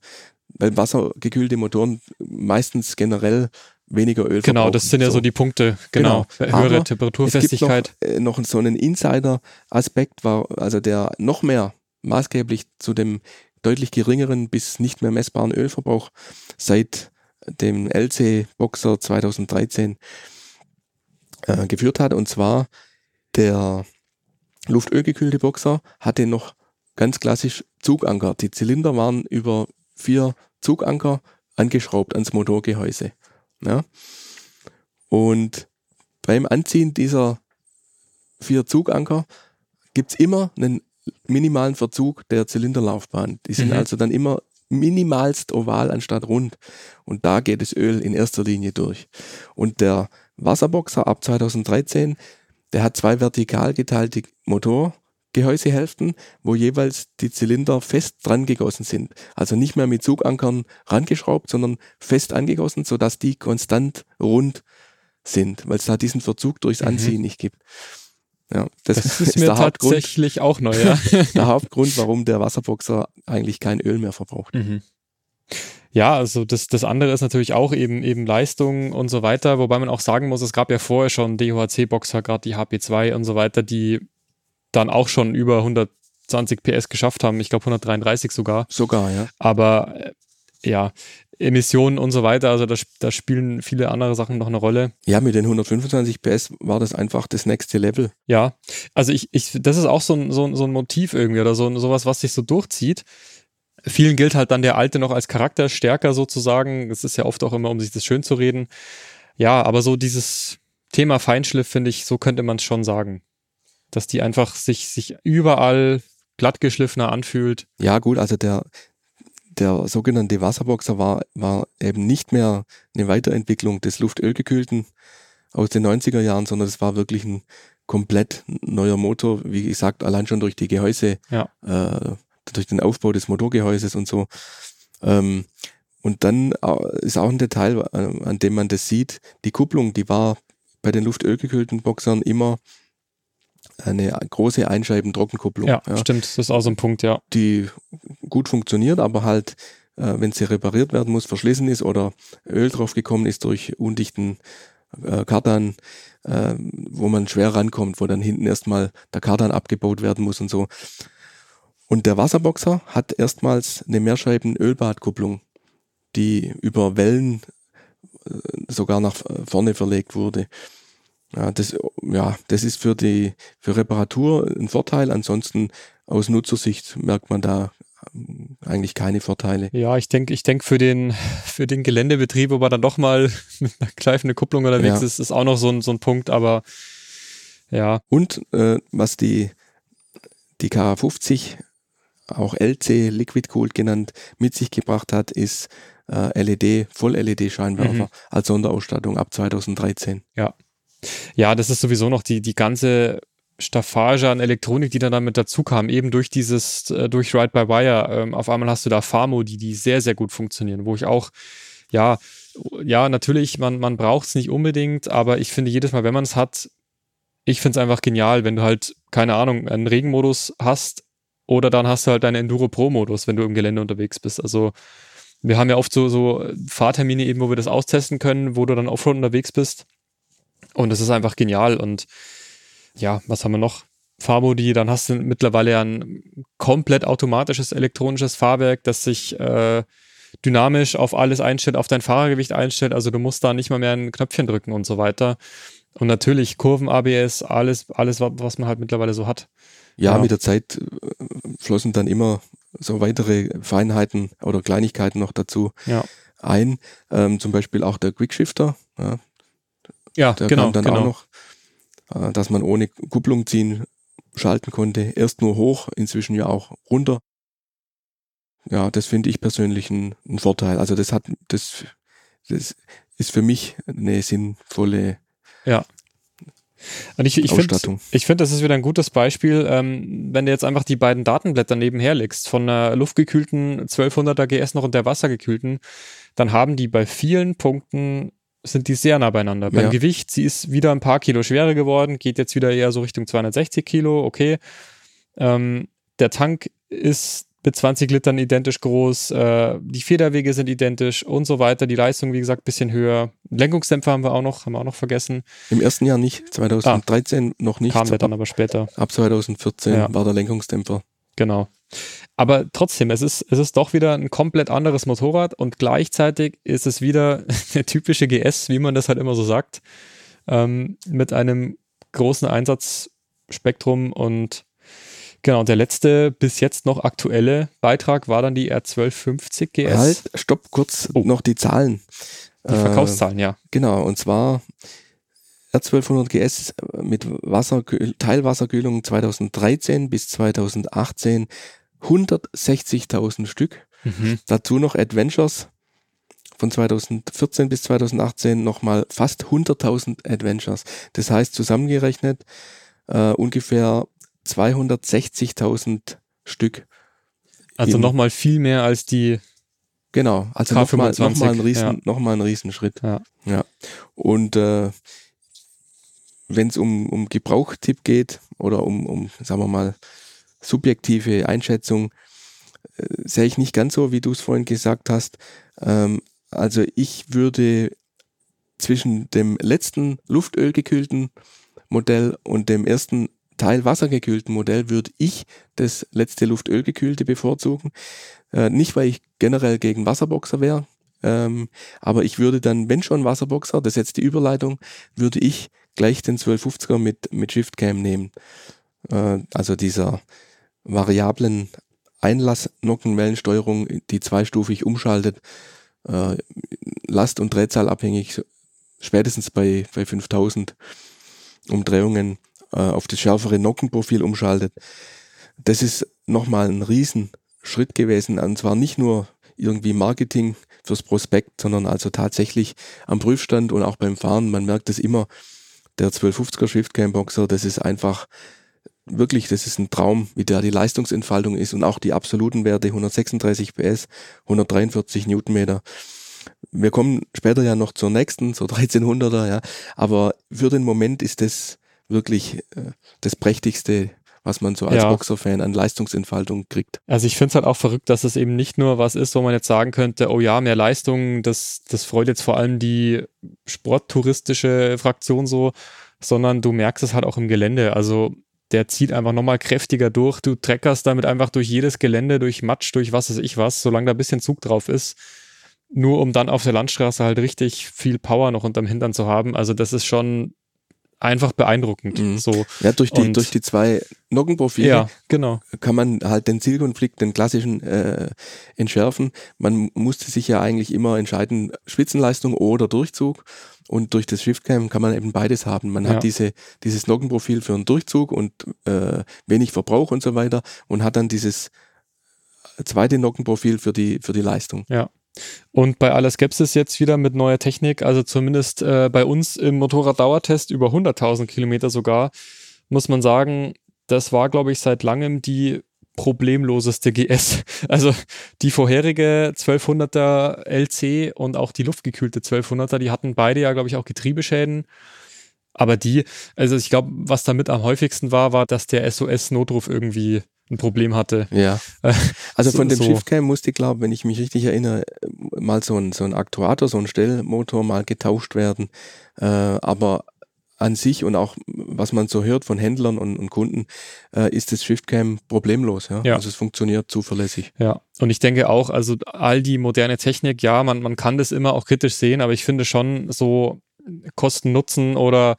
weil wassergekühlte Motoren meistens generell weniger Öl Genau, verbrauchen. das sind ja so, so die Punkte, genau, genau. höhere Temperaturfestigkeit. Es gibt noch, äh, noch so einen Insider-Aspekt, war also der noch mehr maßgeblich zu dem deutlich geringeren bis nicht mehr messbaren Ölverbrauch seit dem LC Boxer 2013 äh, geführt hat. Und zwar der luftölgekühlte Boxer hatte noch ganz klassisch Zuganker. Die Zylinder waren über vier Zuganker angeschraubt ans Motorgehäuse. Ja? Und beim Anziehen dieser vier Zuganker gibt es immer einen minimalen Verzug der Zylinderlaufbahn. Die sind mhm. also dann immer minimalst oval anstatt rund. Und da geht das Öl in erster Linie durch. Und der Wasserboxer ab 2013, der hat zwei vertikal geteilte Motorgehäusehälften, wo jeweils die Zylinder fest dran gegossen sind. Also nicht mehr mit Zugankern rangeschraubt, sondern fest angegossen, sodass die konstant rund sind, weil es da diesen Verzug durchs mhm. Anziehen mhm. nicht gibt. Ja, das, das ist, ist mir tatsächlich auch neu. Ja. der Hauptgrund, warum der Wasserboxer eigentlich kein Öl mehr verbraucht. Mhm. Ja, also das, das andere ist natürlich auch eben, eben Leistung und so weiter, wobei man auch sagen muss, es gab ja vorher schon DHC-Boxer, gerade die HP2 und so weiter, die dann auch schon über 120 PS geschafft haben, ich glaube 133 sogar. Sogar, ja. Aber äh, ja, Emissionen und so weiter. Also da, da, spielen viele andere Sachen noch eine Rolle. Ja, mit den 125 PS war das einfach das nächste Level. Ja, also ich, ich das ist auch so ein, so, so ein Motiv irgendwie oder so sowas, was sich so durchzieht. Vielen gilt halt dann der Alte noch als Charakterstärker sozusagen. Es ist ja oft auch immer, um sich das schön zu reden. Ja, aber so dieses Thema Feinschliff, finde ich, so könnte man es schon sagen. Dass die einfach sich, sich überall glattgeschliffener anfühlt. Ja, gut, also der, der sogenannte Wasserboxer war, war eben nicht mehr eine Weiterentwicklung des Luftölgekühlten aus den 90er Jahren, sondern es war wirklich ein komplett neuer Motor, wie gesagt, allein schon durch die Gehäuse, ja. äh, durch den Aufbau des Motorgehäuses und so. Ähm, und dann äh, ist auch ein Detail, äh, an dem man das sieht, die Kupplung, die war bei den luftölgekühlten Boxern immer eine große Einscheiben-Trockenkupplung. Ja, ja, stimmt, das ist auch so ein Punkt, ja. Die gut funktioniert, aber halt, äh, wenn sie repariert werden muss, verschlissen ist oder Öl drauf gekommen ist durch undichten äh, Kardan, äh, wo man schwer rankommt, wo dann hinten erstmal der Kardan abgebaut werden muss und so. Und der Wasserboxer hat erstmals eine Mehrscheiben-Ölbadkupplung, die über Wellen äh, sogar nach vorne verlegt wurde. Ja, das, ja, das ist für die für Reparatur ein Vorteil. Ansonsten aus Nutzersicht merkt man da ähm, eigentlich keine Vorteile. Ja, ich denke, ich denke für den für den Geländebetrieb, wo man dann doch mal mit einer greifenden Kupplung unterwegs ja. ist, ist auch noch so ein, so ein Punkt, aber ja. Und äh, was die die KA50 auch LC Liquid Cooled genannt mit sich gebracht hat, ist äh, LED Voll LED Scheinwerfer mhm. als Sonderausstattung ab 2013. Ja. Ja, das ist sowieso noch die die ganze Staffage an Elektronik, die dann damit dazu kam, eben durch dieses, äh, durch Ride by Wire. Ähm, auf einmal hast du da Fahrmodi, die sehr, sehr gut funktionieren, wo ich auch, ja, ja, natürlich, man, man braucht es nicht unbedingt, aber ich finde jedes Mal, wenn man es hat, ich finde es einfach genial, wenn du halt, keine Ahnung, einen Regenmodus hast oder dann hast du halt deinen Enduro Pro-Modus, wenn du im Gelände unterwegs bist. Also wir haben ja oft so, so Fahrtermine eben, wo wir das austesten können, wo du dann Offroad unterwegs bist. Und das ist einfach genial und ja, was haben wir noch? Fahrmodi, dann hast du mittlerweile ja ein komplett automatisches elektronisches Fahrwerk, das sich äh, dynamisch auf alles einstellt, auf dein Fahrergewicht einstellt. Also du musst da nicht mal mehr ein Knöpfchen drücken und so weiter. Und natürlich Kurven, ABS, alles, alles, was man halt mittlerweile so hat. Ja, ja. mit der Zeit äh, flossen dann immer so weitere Feinheiten oder Kleinigkeiten noch dazu ja. ein. Ähm, zum Beispiel auch der Quickshifter. Ja, ja der genau. Dann genau. auch noch äh, dass man ohne Kupplung ziehen schalten konnte. Erst nur hoch, inzwischen ja auch runter. Ja, das finde ich persönlich ein, ein, Vorteil. Also das hat, das, das ist für mich eine sinnvolle ja. Und ich, ich finde, ich find, das ist wieder ein gutes Beispiel, ähm, wenn du jetzt einfach die beiden Datenblätter nebenher legst, von einer luftgekühlten 1200er GS noch und der wassergekühlten, dann haben die bei vielen Punkten sind die sehr nah beieinander. Beim Gewicht, sie ist wieder ein paar Kilo schwerer geworden, geht jetzt wieder eher so Richtung 260 Kilo, okay. Ähm, der Tank ist mit 20 Litern identisch groß, äh, die Federwege sind identisch und so weiter. Die Leistung, wie gesagt, bisschen höher. Lenkungsdämpfer haben wir auch noch, haben wir auch noch vergessen. Im ersten Jahr nicht, 2013 ah, noch nicht. Kam der dann aber später. Ab 2014 ja. war der Lenkungsdämpfer. Genau. Aber trotzdem, es ist, es ist doch wieder ein komplett anderes Motorrad und gleichzeitig ist es wieder der typische GS, wie man das halt immer so sagt, ähm, mit einem großen Einsatzspektrum und genau, der letzte bis jetzt noch aktuelle Beitrag war dann die R1250 GS. Halt, stopp, kurz oh. noch die Zahlen. Die Verkaufszahlen, äh, ja. Genau, und zwar R1200 GS mit Wasser, Teilwasserkühlung 2013 bis 2018 160.000 Stück. Mhm. Dazu noch Adventures von 2014 bis 2018 nochmal fast 100.000 Adventures. Das heißt zusammengerechnet äh, ungefähr 260.000 Stück. Also nochmal viel mehr als die Genau, also nochmal noch mal ein, Riesen, ja. noch ein Riesenschritt. Ja. ja. Und äh, wenn es um, um Gebrauchtipp geht oder um, um, sagen wir mal, subjektive Einschätzung äh, sehe ich nicht ganz so, wie du es vorhin gesagt hast. Ähm, also ich würde zwischen dem letzten luftölgekühlten Modell und dem ersten Teil wassergekühlten Modell würde ich das letzte luftölgekühlte bevorzugen. Äh, nicht, weil ich generell gegen Wasserboxer wäre, ähm, aber ich würde dann, wenn schon Wasserboxer, das ist jetzt die Überleitung, würde ich gleich den 1250er mit, mit Shiftcam nehmen. Äh, also dieser variablen Einlass-Nockenwellensteuerung, die zweistufig umschaltet, äh, Last- und Drehzahl abhängig, spätestens bei, bei 5000 Umdrehungen äh, auf das schärfere Nockenprofil umschaltet. Das ist nochmal ein Riesenschritt gewesen, und zwar nicht nur irgendwie Marketing fürs Prospekt, sondern also tatsächlich am Prüfstand und auch beim Fahren. Man merkt es immer, der 1250er Shiftcam Boxer, das ist einfach wirklich, das ist ein Traum, wie da die Leistungsentfaltung ist und auch die absoluten Werte 136 PS, 143 Newtonmeter. Wir kommen später ja noch zur nächsten, zur 1300er, ja. Aber für den Moment ist das wirklich äh, das prächtigste, was man so als Ja. Boxerfan an Leistungsentfaltung kriegt. Also ich finde es halt auch verrückt, dass es eben nicht nur was ist, wo man jetzt sagen könnte, oh ja, mehr Leistung, das, das freut jetzt vor allem die sporttouristische Fraktion so, sondern du merkst es halt auch im Gelände. Also der zieht einfach nochmal kräftiger durch. Du treckerst damit einfach durch jedes Gelände, durch Matsch, durch was weiß ich was, solange da ein bisschen Zug drauf ist. Nur um dann auf der Landstraße halt richtig viel Power noch unterm Hintern zu haben. Also das ist schon einfach beeindruckend. Mhm. So. Ja, durch die, Und- durch die zwei Nockenprofile Ja, genau. kann man halt den Zielkonflikt, den klassischen, äh, entschärfen. Man musste sich ja eigentlich immer entscheiden, Spitzenleistung oder Durchzug. Und durch das Shiftcam kann man eben beides haben. Man Ja. hat diese, dieses Nockenprofil für einen Durchzug und äh, wenig Verbrauch und so weiter und hat dann dieses zweite Nockenprofil für die, für die Leistung. Und bei aller Skepsis jetzt wieder mit neuer Technik, also zumindest äh, bei uns im Motorraddauertest über 100.000 Kilometer sogar, muss man sagen, das war, glaube ich, seit langem die problemloseste GS. Also die vorherige 1200er LC und auch die luftgekühlte 1200er, die hatten beide ja, glaube ich, auch Getriebeschäden. Aber die, also ich glaube, was damit am häufigsten war, war, dass der SOS-Notruf irgendwie ein Problem hatte. Ja. Äh, Also so- von dem so. Shiftcam musste, glaube wenn ich mich richtig erinnere, mal so ein, so ein Aktuator, so ein Stellmotor mal getauscht werden. Äh, aber an sich und auch was man so hört von Händlern und, und Kunden, äh, ist das Shiftcam problemlos. Ja? Ja. Also es funktioniert zuverlässig. Ja, und ich denke auch, also all die moderne Technik, ja, man, man kann das immer auch kritisch sehen, aber ich finde schon so Kosten-Nutzen oder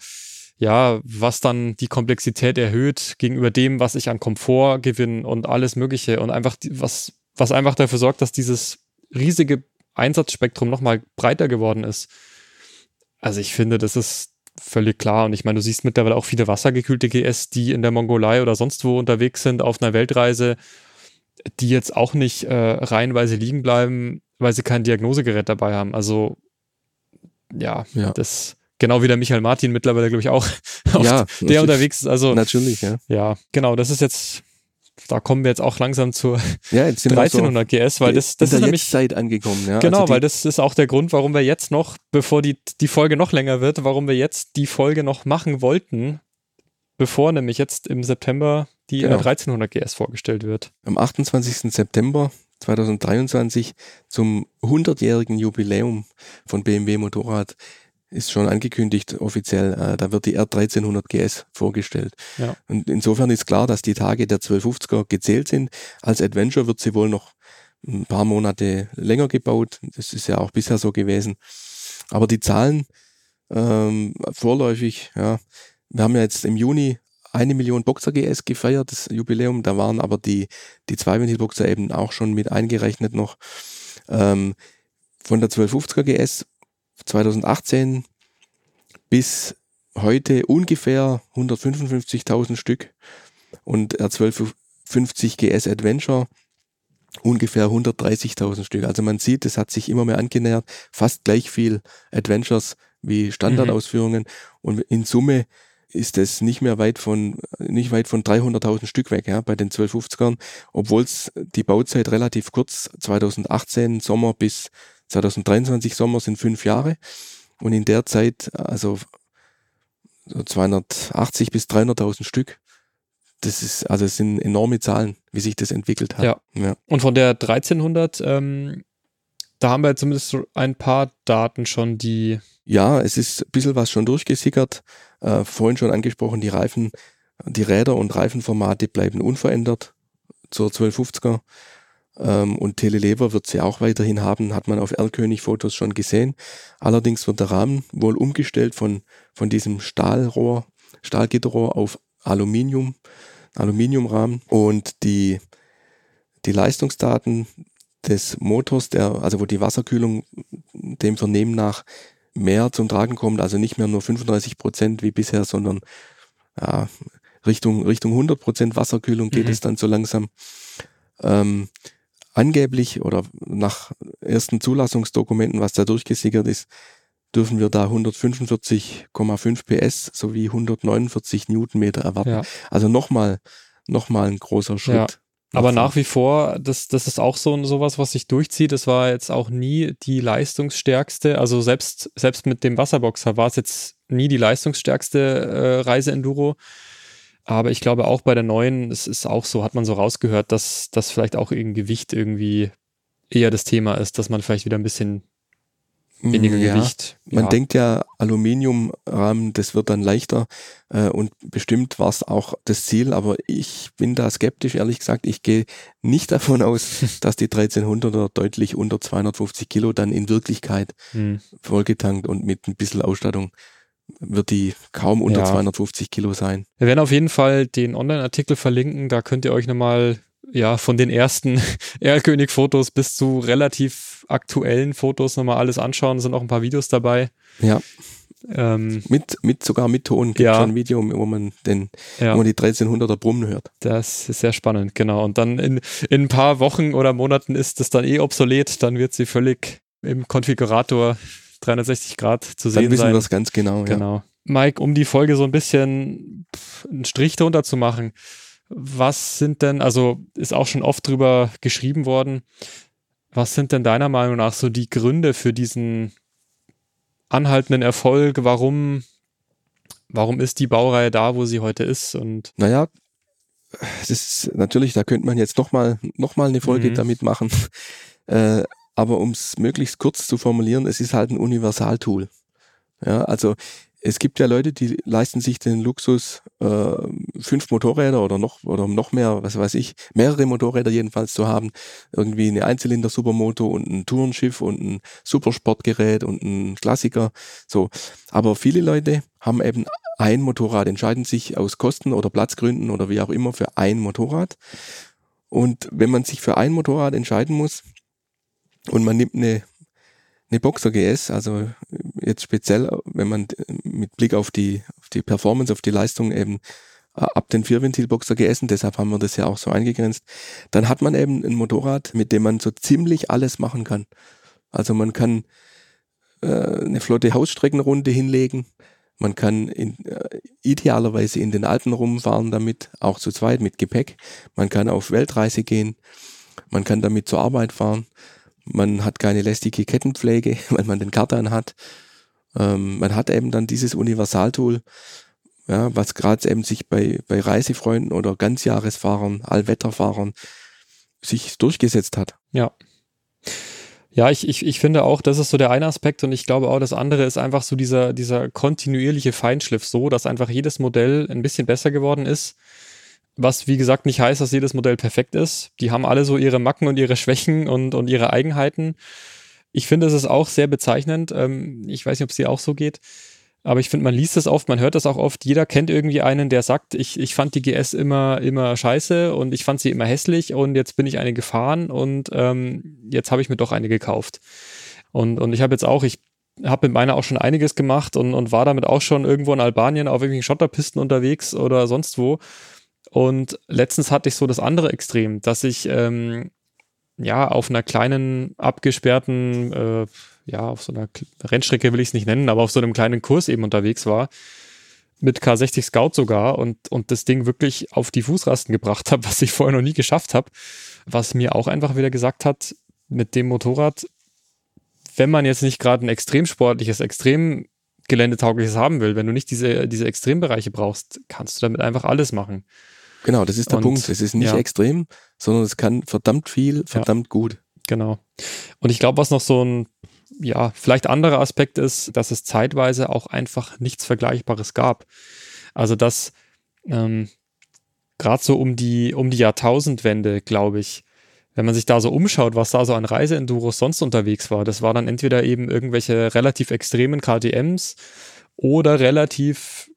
ja, was dann die Komplexität erhöht gegenüber dem, was ich an Komfort gewinne und alles Mögliche und einfach, die, was, was einfach dafür sorgt, dass dieses riesige Einsatzspektrum nochmal breiter geworden ist. Also ich finde, das ist völlig klar. Und ich meine, du siehst mittlerweile auch viele wassergekühlte GS, die in der Mongolei oder sonst wo unterwegs sind auf einer Weltreise, die jetzt auch nicht äh, reihenweise liegen bleiben, weil sie kein Diagnosegerät dabei haben. Also ja, Ja. das genau wie der Michael Martin mittlerweile, glaube ich, auch, Ja, der unterwegs ist. Also Natürlich, ja. ja, genau, das ist jetzt, da kommen wir jetzt auch langsam zur Ja, jetzt sind wir so 1300 GS, weil das, das ist nämlich Jetztzeit angekommen. Ja? Genau, also weil das ist auch der Grund, warum wir jetzt noch, bevor die, die Folge noch länger wird, warum wir jetzt die Folge noch machen wollten, bevor nämlich jetzt im September die Genau. äh, 1300 GS vorgestellt wird. am 28. September 2023 zum 100-jährigen Jubiläum von BMW Motorrad ist schon angekündigt offiziell, äh, da wird die R1300 GS vorgestellt. Ja. Und insofern ist klar, dass die Tage der 1250er gezählt sind. Als Adventure wird sie wohl noch ein paar Monate länger gebaut. Das ist ja auch bisher so gewesen. Aber die Zahlen ähm, vorläufig, ja, wir haben ja jetzt im Juni eine Million Boxer GS gefeiert, das Jubiläum. Da waren aber die, die Zweiventilboxer eben auch schon mit eingerechnet noch. Ähm, von der 1250er GS 2018 bis heute ungefähr 155.000 Stück und R 1250 GS Adventure ungefähr 130.000 Stück. Also man sieht, es hat sich immer mehr angenähert, fast gleich viel Adventures wie Standardausführungen und in Summe ist es nicht mehr weit von nicht weit von 300.000 Stück weg, ja, bei den 1250ern, obwohl es die Bauzeit relativ kurz 2018 Sommer bis 2023 Sommer sind fünf Jahre und in der Zeit also so 280 bis 300.000 Stück. Das ist also es sind enorme Zahlen, wie sich das entwickelt hat. Ja. ja. Und von der 1300, ähm, da haben wir zumindest so ein paar Daten schon, die, Ja, es ist ein bisschen was schon durchgesickert. Äh, vorhin schon angesprochen, die Reifen, die Räder und Reifenformate bleiben unverändert zur 1250er. Ähm, und Telelever wird sie auch weiterhin haben, hat man auf Erlkönig-Fotos schon gesehen. Allerdings wird der Rahmen wohl umgestellt von, von diesem Stahlrohr, Stahlgitterrohr auf Aluminium, Aluminiumrahmen. Und die, die Leistungsdaten des Motors, der, also wo die Wasserkühlung dem Vernehmen nach mehr zum Tragen kommt, also nicht mehr nur 35 Prozent wie bisher, sondern ja, Richtung, Richtung 100 Prozent Wasserkühlung geht Mhm. es dann so langsam. Ähm, angeblich oder nach ersten Zulassungsdokumenten, was da durchgesickert ist, dürfen wir da 145,5 PS sowie 149 Newtonmeter erwarten. ja. Also nochmal, nochmal ein großer Schritt. Ja. Aber nach wie vor, das, das ist auch so sowas, was sich durchzieht. Das war jetzt auch nie die leistungsstärkste. Also selbst, selbst mit dem Wasserboxer war es jetzt nie die leistungsstärkste äh, Reise-Enduro. Aber ich glaube auch bei der neuen, es ist auch so, hat man so rausgehört, dass das vielleicht auch im Gewicht irgendwie eher das Thema ist, dass man vielleicht wieder ein bisschen weniger Ja, Gewicht. Man ja. denkt ja, Aluminiumrahmen, das wird dann leichter äh, und bestimmt war es auch das Ziel, aber ich bin da skeptisch, ehrlich gesagt. Ich gehe nicht davon aus, dass die 1300er deutlich unter 250 Kilo dann in Wirklichkeit Hm. vollgetankt und mit ein bisschen Ausstattung wird die kaum unter Ja. 250 Kilo sein. Wir werden auf jeden Fall den Online-Artikel verlinken. Da könnt ihr euch nochmal ja, von den ersten Erlkönig-Fotos bis zu relativ aktuellen Fotos nochmal alles anschauen. Es sind auch ein paar Videos dabei. Ja, Ähm, mit, mit sogar mit Ton gibt Ja. schon ein Video, wo man den, ja. wo man die 1300er Brummen hört. Das ist sehr spannend, genau. Und dann in, in ein paar Wochen oder Monaten ist das dann eh obsolet. Dann wird sie völlig im Konfigurator 360 Grad zu Dann sehen wissen sein. wir es ganz genau. Ja. Genau. Mike, um die Folge so ein bisschen einen Strich drunter zu machen, was sind denn, also ist auch schon oft drüber geschrieben worden, was sind denn deiner Meinung nach so die Gründe für diesen anhaltenden Erfolg? Warum, warum ist die Baureihe da, wo sie heute ist? Und Naja, das ist natürlich, da könnte man jetzt nochmal noch mal eine Folge Mhm. damit machen. Äh, aber um es möglichst kurz zu formulieren, es ist halt ein Universaltool. Ja, also es gibt ja Leute, die leisten sich den Luxus, äh, fünf Motorräder oder noch oder noch mehr, was weiß ich, mehrere Motorräder jedenfalls zu haben. Irgendwie eine Einzylinder-Supermoto und ein Tourenschiff und ein Supersportgerät und ein Klassiker. So. Aber viele Leute haben eben ein Motorrad, entscheiden sich aus Kosten- oder Platzgründen oder wie auch immer für ein Motorrad. Und wenn man sich für ein Motorrad entscheiden muss und man nimmt eine, eine Boxer GS, also jetzt speziell, wenn man mit Blick auf die, auf die Performance, auf die Leistung eben äh, ab den Vierventil-Boxer und deshalb haben wir das ja auch so eingegrenzt, dann hat man eben ein Motorrad, mit dem man so ziemlich alles machen kann. Also man kann äh, eine flotte Hausstreckenrunde hinlegen, man kann in, äh, idealerweise in den Alpen rumfahren damit, auch zu zweit mit Gepäck. Man kann auf Weltreise gehen. Man kann damit zur Arbeit fahren. Man hat keine lästige Kettenpflege, weil man den Kartan hat. Ähm, man hat eben dann dieses Universaltool, ja, was gerade eben sich bei, bei Reisefreunden oder Ganzjahresfahrern, Allwetterfahrern sich durchgesetzt hat. Ja. Ja, ich, ich, ich finde auch, das ist so der eine Aspekt und ich glaube auch, das andere ist einfach so dieser, dieser kontinuierliche Feinschliff so, dass einfach jedes Modell ein bisschen besser geworden ist. Was, wie gesagt, nicht heißt, dass jedes Modell perfekt ist. Die haben alle so ihre Macken und ihre Schwächen und, und ihre Eigenheiten. Ich finde, es ist auch sehr bezeichnend. Ähm, ich weiß nicht, ob es dir auch so geht. Aber ich finde, man liest das oft, man hört das auch oft. Jeder kennt irgendwie einen, der sagt, ich, ich fand die GS immer, immer scheiße und ich fand sie immer hässlich und jetzt bin ich eine gefahren und ähm, jetzt habe ich mir doch eine gekauft. Und, und ich habe jetzt auch, ich habe mit meiner auch schon einiges gemacht und, und war damit auch schon irgendwo in Albanien auf irgendwelchen Schotterpisten unterwegs oder sonst wo. Und letztens hatte ich so das andere Extrem, dass ich ähm, ja auf einer kleinen, abgesperrten, äh, ja, auf so einer Rennstrecke will ich es nicht nennen, aber auf so einem kleinen Kurs eben unterwegs war, mit K60 Scout sogar und, und das Ding wirklich auf die Fußrasten gebracht habe, was ich vorher noch nie geschafft habe, was mir auch einfach wieder gesagt hat, mit dem Motorrad, wenn man jetzt nicht gerade ein extrem sportliches, extrem geländetaugliches haben will, wenn du nicht diese, diese Extrembereiche brauchst, kannst du damit einfach alles machen. Genau, das ist der Und, Punkt. Es ist nicht ja. extrem, sondern es kann verdammt viel, verdammt gut. Genau. Und ich glaube, was noch so ein, ja, vielleicht anderer Aspekt ist, dass es zeitweise auch einfach nichts Vergleichbares gab. Also, dass ähm, gerade so um die, um die Jahrtausendwende, glaube ich, wenn man sich da so umschaut, was da so an Reiseenduros sonst unterwegs war, das war dann entweder eben irgendwelche relativ extremen KTMs oder relativ,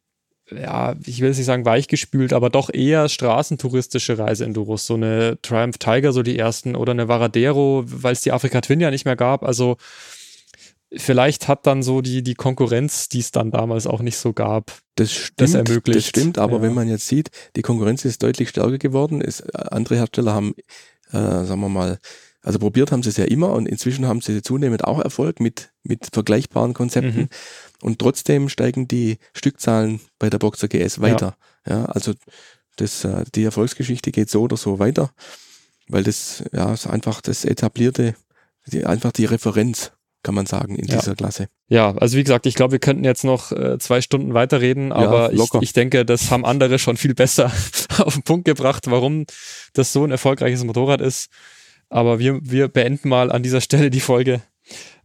ja, ich will jetzt nicht sagen weichgespült, aber doch eher straßentouristische Reiseenduros. So eine Triumph Tiger, so die ersten, oder eine Varadero, weil es die Afrika Twin ja nicht mehr gab. Also vielleicht hat dann so die, die Konkurrenz, die es dann damals auch nicht so gab. Das stimmt, Das ermöglicht, das stimmt aber ja. wenn man jetzt sieht, die Konkurrenz ist deutlich stärker geworden. Es, andere Hersteller haben, äh, sagen wir mal, also probiert haben sie es ja immer und inzwischen haben sie zunehmend auch Erfolg mit, mit vergleichbaren Konzepten. Mhm. Und trotzdem steigen die Stückzahlen bei der Boxer GS weiter. Ja, also das, äh, die Erfolgsgeschichte geht so oder so weiter, weil das ja ist einfach das etablierte, die, einfach die Referenz. kann man sagen, in Ja. dieser Klasse. Ja, also wie gesagt, ich glaube, wir könnten jetzt noch äh, zwei Stunden weiterreden, aber ich, locker. ich denke, das haben andere schon viel besser auf den Punkt gebracht, warum das so ein erfolgreiches Motorrad ist. Aber wir, wir beenden mal an dieser Stelle die Folge.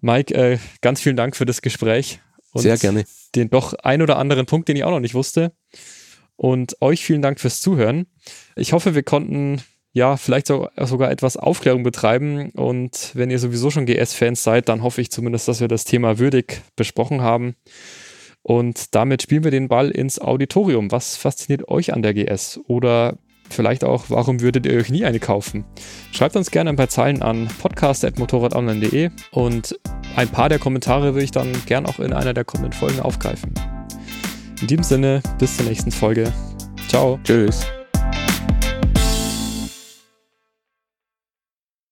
Mike, äh, ganz vielen Dank für das Gespräch. Und Sehr gerne. den doch ein oder anderen Punkt, den ich auch noch nicht wusste. Und euch vielen Dank fürs Zuhören. Ich hoffe, wir konnten ja vielleicht so, sogar etwas Aufklärung betreiben. Und wenn ihr sowieso schon GS-Fans seid, dann hoffe ich zumindest, dass wir das Thema würdig besprochen haben. Und damit spielen wir den Ball ins Auditorium. Was fasziniert euch an der GS? Oder vielleicht auch, warum würdet ihr euch nie eine kaufen? Schreibt uns gerne ein paar Zeilen an podcast.motorradonline.de und ein paar der Kommentare würde ich dann gern auch in einer der kommenden Folgen aufgreifen. In diesem Sinne, bis zur nächsten Folge. Ciao. Tschüss.